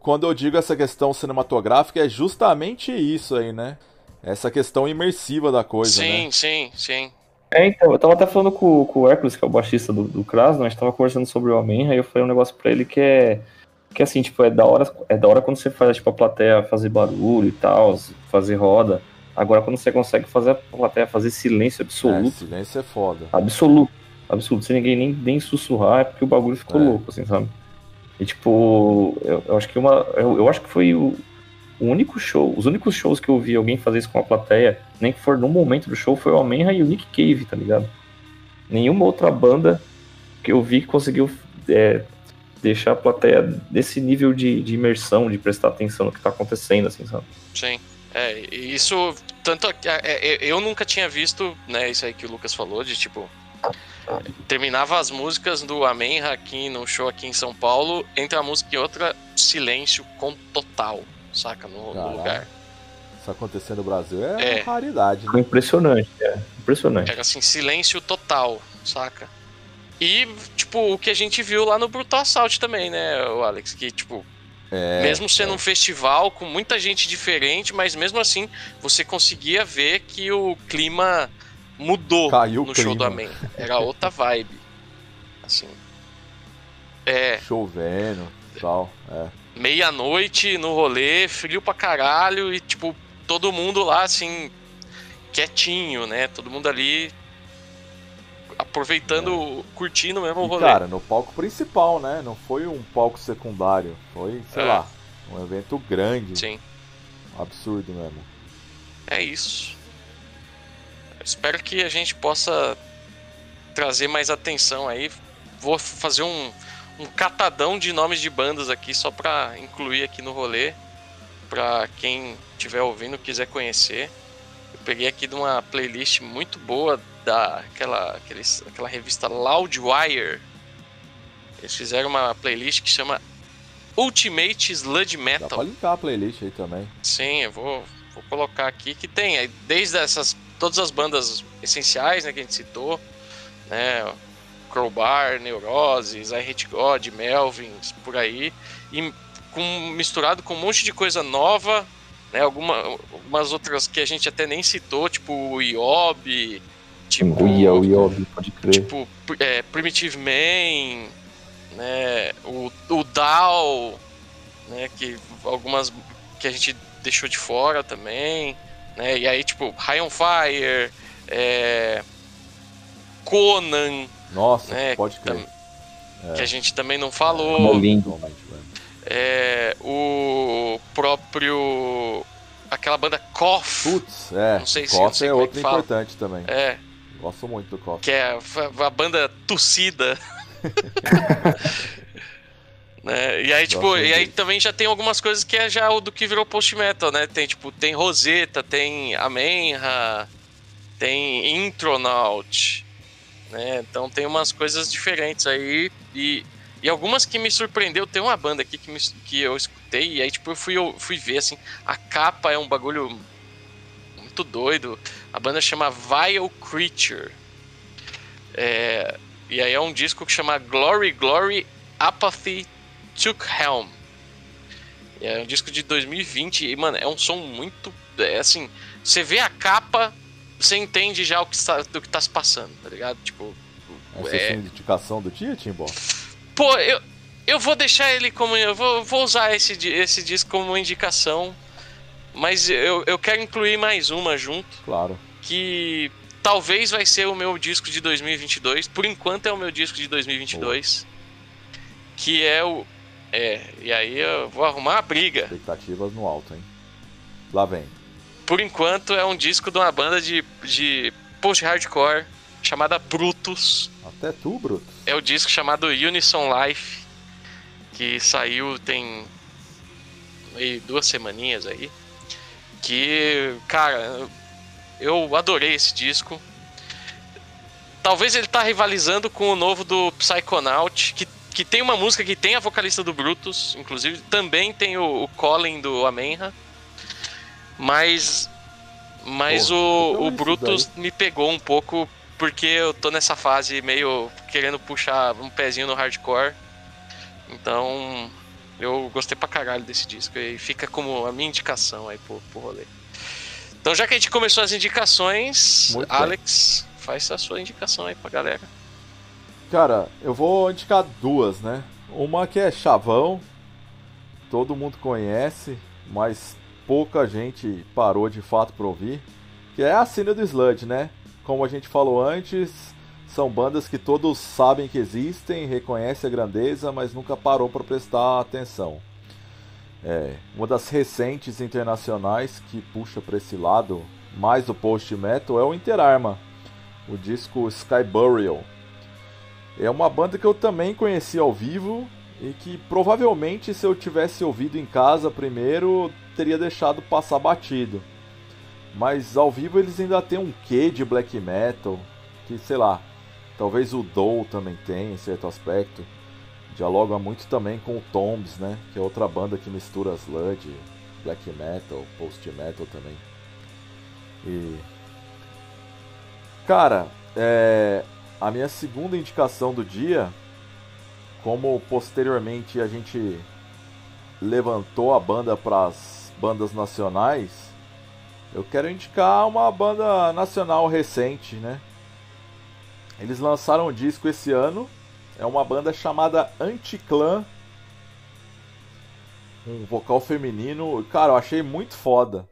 Quando eu digo essa questão cinematográfica, é justamente isso aí, né? Essa questão imersiva da coisa, sim, né? Sim, sim, sim. É, então, eu tava até falando com, com o Hércules, que é o baixista do, do Krasno, a gente tava conversando sobre o Amenra, e eu falei um negócio pra ele que é que assim, tipo, é da hora, é da hora quando você faz, tipo, a plateia fazer barulho e tal, fazer roda. Agora quando você consegue fazer a plateia fazer silêncio absoluto. É, silêncio é foda. Absoluto. Absoluto. Sem ninguém nem, nem sussurrar, é porque o bagulho ficou é. louco, assim, sabe? E tipo, eu, eu acho que uma. Eu, eu, acho que foi o, o único show, os únicos shows que eu vi alguém fazer isso com a plateia, nem que for no momento do show, foi o Amenra e o Nick Cave, tá ligado? Nenhuma outra banda que eu vi que conseguiu é, deixar a plateia desse nível de, de, imersão, de prestar atenção no que tá acontecendo, assim, sabe? Sim. É, isso, tanto é, é, eu nunca tinha visto, né, isso aí que o Lucas falou, de tipo, terminava as músicas do Amenra aqui no show aqui em São Paulo, entre a música e outra, silêncio com total, saca? No, no lugar. Isso acontecendo no Brasil é, é. raridade, né? Impressionante, é. Impressionante. Era assim, silêncio total, saca? E, tipo, o que a gente viu lá no Brutal Assault também, né, o Alex? Que, tipo, é, mesmo sendo é. um festival com muita gente diferente, mas mesmo assim você conseguia ver que o clima mudou Caiu no show do Amém. Era outra vibe. Assim. É. Chovendo tal. É. Meia-noite no rolê, frio pra caralho e, tipo, todo mundo lá, assim, quietinho, né? Todo mundo ali aproveitando, é. curtindo mesmo o rolê. cara, no palco principal, né? Não foi um palco secundário. Foi, sei é. lá, um evento grande. Sim. absurdo mesmo. É isso. Espero que a gente possa trazer mais atenção aí. Vou fazer um, um catadão de nomes de bandas aqui só para incluir aqui no rolê, para quem estiver ouvindo quiser conhecer. Eu peguei aqui de uma playlist muito boa da aquela, aqueles, aquela revista Loudwire. Eles fizeram uma playlist que chama Ultimate Sludge Metal. Dá pra linkar a playlist aí também. Sim, eu vou, vou colocar aqui que tem desde essas todas as bandas essenciais né, que a gente citou, né? Crowbar, Neuroses, I Hate God, Melvins, por aí, e com, misturado com um monte de coisa nova, né? Alguma, algumas outras que a gente até nem citou, tipo o Iob, tipo o Iob, pode crer. Tipo é, Primitive Man, né? O, o Dow, né? Que algumas que a gente deixou de fora também. Né? E aí, tipo, High on Fire, é... Conan. Nossa, né? pode crer. Que, é. que a gente também não falou. É. É, o próprio. Aquela banda Koff. Putz, é. Não sei se Koff é, é outro importante também. É. Gosto muito do Koff. Que é a, a banda Tossida. Né? E aí, tipo, e aí também já tem algumas coisas que é já o do que virou post-metal, né? Tem, tipo, tem Rosetta, tem Amenra, tem Intronaut, né? Então tem umas coisas diferentes aí e, e algumas que me surpreendeu. Tem uma banda aqui que, me, que eu escutei e aí, tipo, eu fui, eu fui ver, assim, a capa é um bagulho muito doido. A banda chama Vile Creature. É, e aí é um disco que chama Glory, Glory, Apathy Took Helm. É um disco de 2020 e, mano, é um som muito. É assim, você vê a capa, você entende já o que está, do que tá se passando, tá ligado? Tipo. Essa é, é indicação do dia, Timbó? Pô, eu. Eu vou deixar ele como. Eu vou, vou usar esse, esse disco como indicação. Mas eu, eu quero incluir mais uma junto. Claro. Que talvez vai ser o meu disco de 2022. Por enquanto é o meu disco de 2022. Boa. Que é o. É, e aí eu vou arrumar a briga. Expectativas no alto, hein? Lá vem. Por enquanto é um disco de uma banda de, de post-hardcore chamada Brutus. Até tu, Brutus. É o disco chamado Unison Life, que saiu tem duas semaninhas aí. Que, cara, eu adorei esse disco. Talvez ele tá rivalizando com o novo do Psychonaut, que, que tem uma música que tem a vocalista do Brutus, inclusive também tem o, o Colin do Amenha. Mas mas o, o Brutus me pegou um pouco porque eu tô nessa fase meio querendo puxar um pezinho no hardcore. Então, eu gostei pra caralho desse disco e fica como a minha indicação aí pro, pro rolê. Então, já que a gente começou as indicações, Muito Alex, bem. faz a sua indicação aí pra galera. Cara, eu vou indicar duas, né? Uma que é Chavão, todo mundo conhece, mas pouca gente parou de fato pra ouvir, que é a cena do Sludge, né? Como a gente falou antes, são bandas que todos sabem que existem, reconhecem a grandeza, mas nunca parou para prestar atenção. É, uma das recentes internacionais que puxa para esse lado mais do post metal é o Interarma, o disco Sky Burial. É uma banda que eu também conheci ao vivo e que provavelmente se eu tivesse ouvido em casa primeiro teria deixado passar batido. Mas ao vivo eles ainda têm um quê de black metal, que sei lá, talvez o Doe também tem em certo aspecto. Dialoga muito também com o Tombs, né? Que é outra banda que mistura sludge, black metal, post metal também. E cara, é... a minha segunda indicação do dia, como posteriormente a gente levantou a banda para as bandas nacionais, eu quero indicar uma banda nacional recente, né? Eles lançaram um disco esse ano. É uma banda chamada Anticlã. Um vocal feminino. Cara, eu achei muito foda.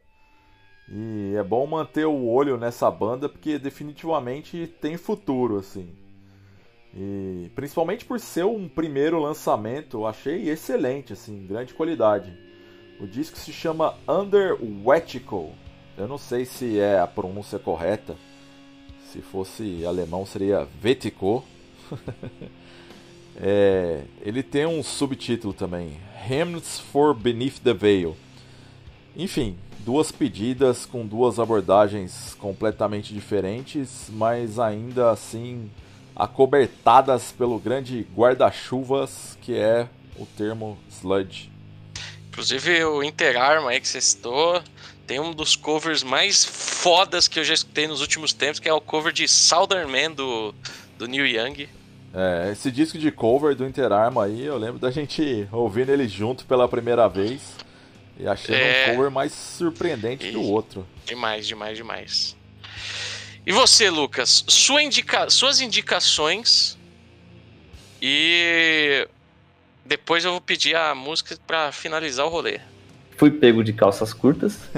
E é bom manter o olho nessa banda porque definitivamente tem futuro, assim. E principalmente por ser um primeiro lançamento, eu achei excelente, assim, grande qualidade. O disco se chama Under Wetical. Eu não sei se é a pronúncia correta. Se fosse alemão seria Vetico. é, ele tem um subtítulo também, Hymns for Beneath the Veil. Enfim, duas pedidas com duas abordagens completamente diferentes, mas ainda assim acobertadas pelo grande guarda-chuvas que é o termo sludge. Inclusive o Interarma aí que você citou, tem um dos covers mais fodas que eu já escutei nos últimos tempos, que é o cover de Southern Man do, do Neil Young. É, esse disco de cover do Interarma aí, eu lembro da gente ouvindo ele junto pela primeira vez e achei é... um cover mais surpreendente e... que o outro. Demais, demais, demais. E você, Lucas? Sua indica... Suas indicações e depois eu vou pedir a música para finalizar o rolê. Fui pego de calças curtas.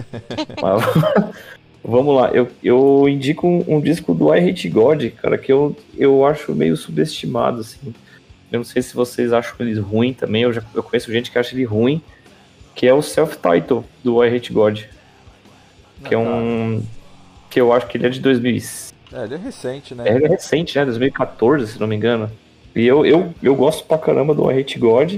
Vamos lá, eu, eu indico um, um, disco do I Hate God, cara, que eu, eu acho meio subestimado, assim. Eu não sei se vocês acham ele ruim também, eu já eu conheço gente que acha ele ruim, que é o Self-Title do I Hate God. Que é um. Que eu acho que ele é de 2000. É, ele é recente, né? É, ele é recente, né? 2014, se não me engano. E eu, eu, eu gosto pra caramba do Hate God.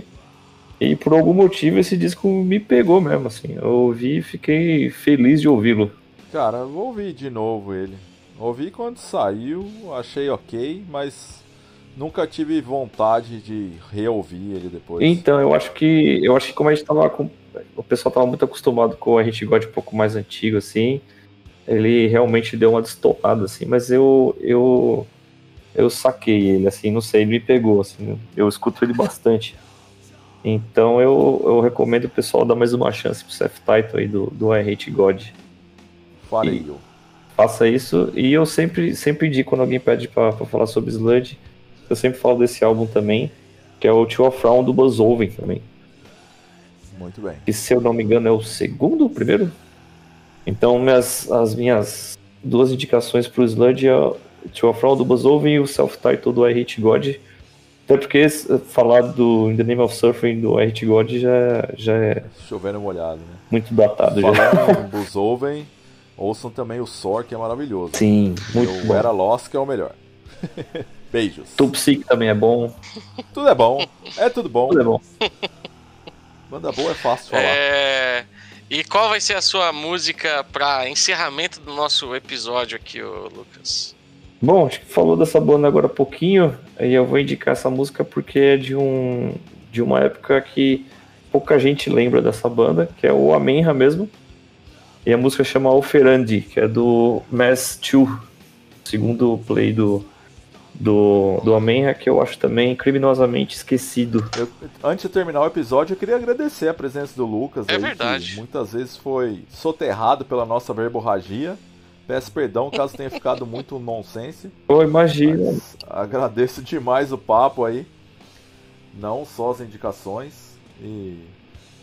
E por algum motivo esse disco me pegou mesmo, assim. Eu ouvi e fiquei feliz de ouvi-lo. Cara, eu vou ouvir de novo ele. Ouvi quando saiu, achei ok, mas nunca tive vontade de reouvir ele depois. Então, eu acho que. Eu acho que como a gente tava com. O pessoal tava muito acostumado com o Hate God um pouco mais antigo, assim. Ele realmente deu uma destopada, assim, mas eu. eu eu saquei ele, assim, não sei, ele me pegou, assim, eu escuto ele bastante. Então eu, eu recomendo o pessoal dar mais uma chance pro Self Title aí do, do I Hate God. Farei eu. Faça isso, e eu sempre, sempre digo quando alguém pede pra, pra falar sobre Sludge, eu sempre falo desse álbum também, que é o Tio Afrown do Buzz Oven também. Muito bem. Que se eu não me engano é o segundo, o primeiro? Então minhas, as minhas duas indicações pro Sludge é o Tio Afrown do Buzz Oven e o self-title do I Hate God. Até porque falar do In the Name of Surfing do I Hate God já, já é Chovendo molhado, né? muito datado. Já. Falando Buzoven, ouçam também o Sor, que é maravilhoso. Sim, muito E o bom. Era Lost, que é o melhor. Beijos. Tupsic também é bom. Tudo é bom. É tudo bom. Tudo é bom. Banda boa é fácil de falar. É... E qual vai ser a sua música para encerramento do nosso episódio aqui, Lucas? Bom, acho que falou dessa banda agora há pouquinho, aí eu vou indicar essa música porque é de um de uma época que pouca gente lembra dessa banda, que é o Amenha mesmo. E a música chama Oferandi, que é do Mass 2, segundo play do do, do Amenha, que eu acho também criminosamente esquecido. Eu- antes de terminar o episódio, eu queria agradecer a presença do Lucas. É aí, verdade. Que muitas vezes foi soterrado pela nossa verborragia. Peço perdão caso tenha ficado muito nonsense. Eu imagino. Mas agradeço demais o papo aí. Não só as indicações. E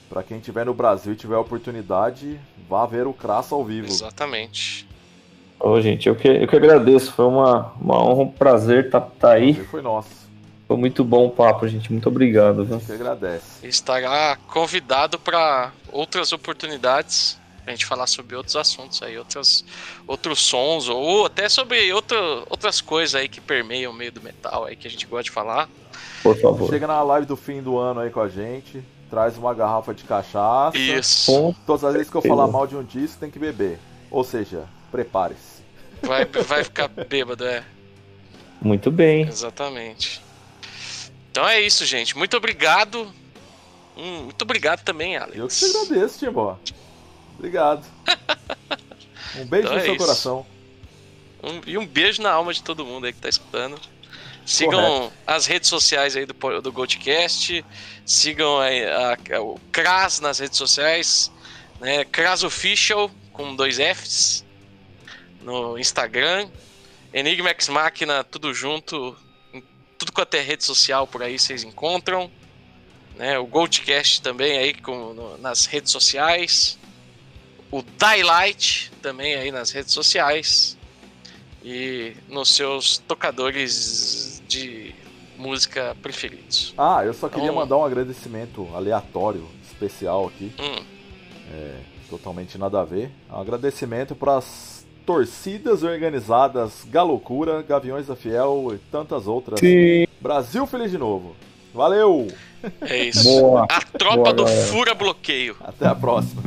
pra quem estiver no Brasil e tiver a oportunidade, vá ver o Crasso ao vivo. Exatamente. Ô, gente, eu que, eu que agradeço. Foi uma, uma honra, um prazer estar tá, aí. Foi nosso. Foi muito bom o papo, gente. Muito obrigado. Viu? Que agradece. Estará convidado para outras oportunidades. A gente falar sobre outros assuntos aí, outras, outros sons, ou até sobre outro, outras coisas aí que permeiam o meio do metal aí que a gente gosta de falar. Por favor. Chega na live do fim do ano aí com a gente. Traz uma garrafa de cachaça. Isso. Com Todas as vezes que eu falar mal de um disco, tem que beber. Ou seja, prepare-se. Vai, vai ficar bêbado, é. Muito bem. Exatamente. Então é isso, gente. Muito obrigado. Hum, muito obrigado também, Alex. Eu que te agradeço, Timbó. Obrigado. Um beijo Então no é seu isso. coração. Um- e um beijo na alma de todo mundo aí que tá escutando. Sigam Correto. as redes sociais aí do, do Goldcast. Sigam aí a- a- o Kras nas redes sociais. Né? Kras Official, com dois Fs. No Instagram. Enigma X Máquina, tudo junto. Tudo quanto é rede social por aí vocês encontram. Né? O Goldcast também aí com, no- nas redes sociais. O Daylight também aí nas redes sociais e nos seus tocadores de música preferidos. Ah, eu só queria Então- mandar um agradecimento aleatório, especial aqui. Hum, Totalmente nada a ver. Um agradecimento para as torcidas organizadas Galocura, Gaviões da Fiel e tantas outras. Sim. Brasil feliz de novo. Valeu! é isso. Boa. A tropa Boa, do galera. Fura Bloqueio. Até a próxima.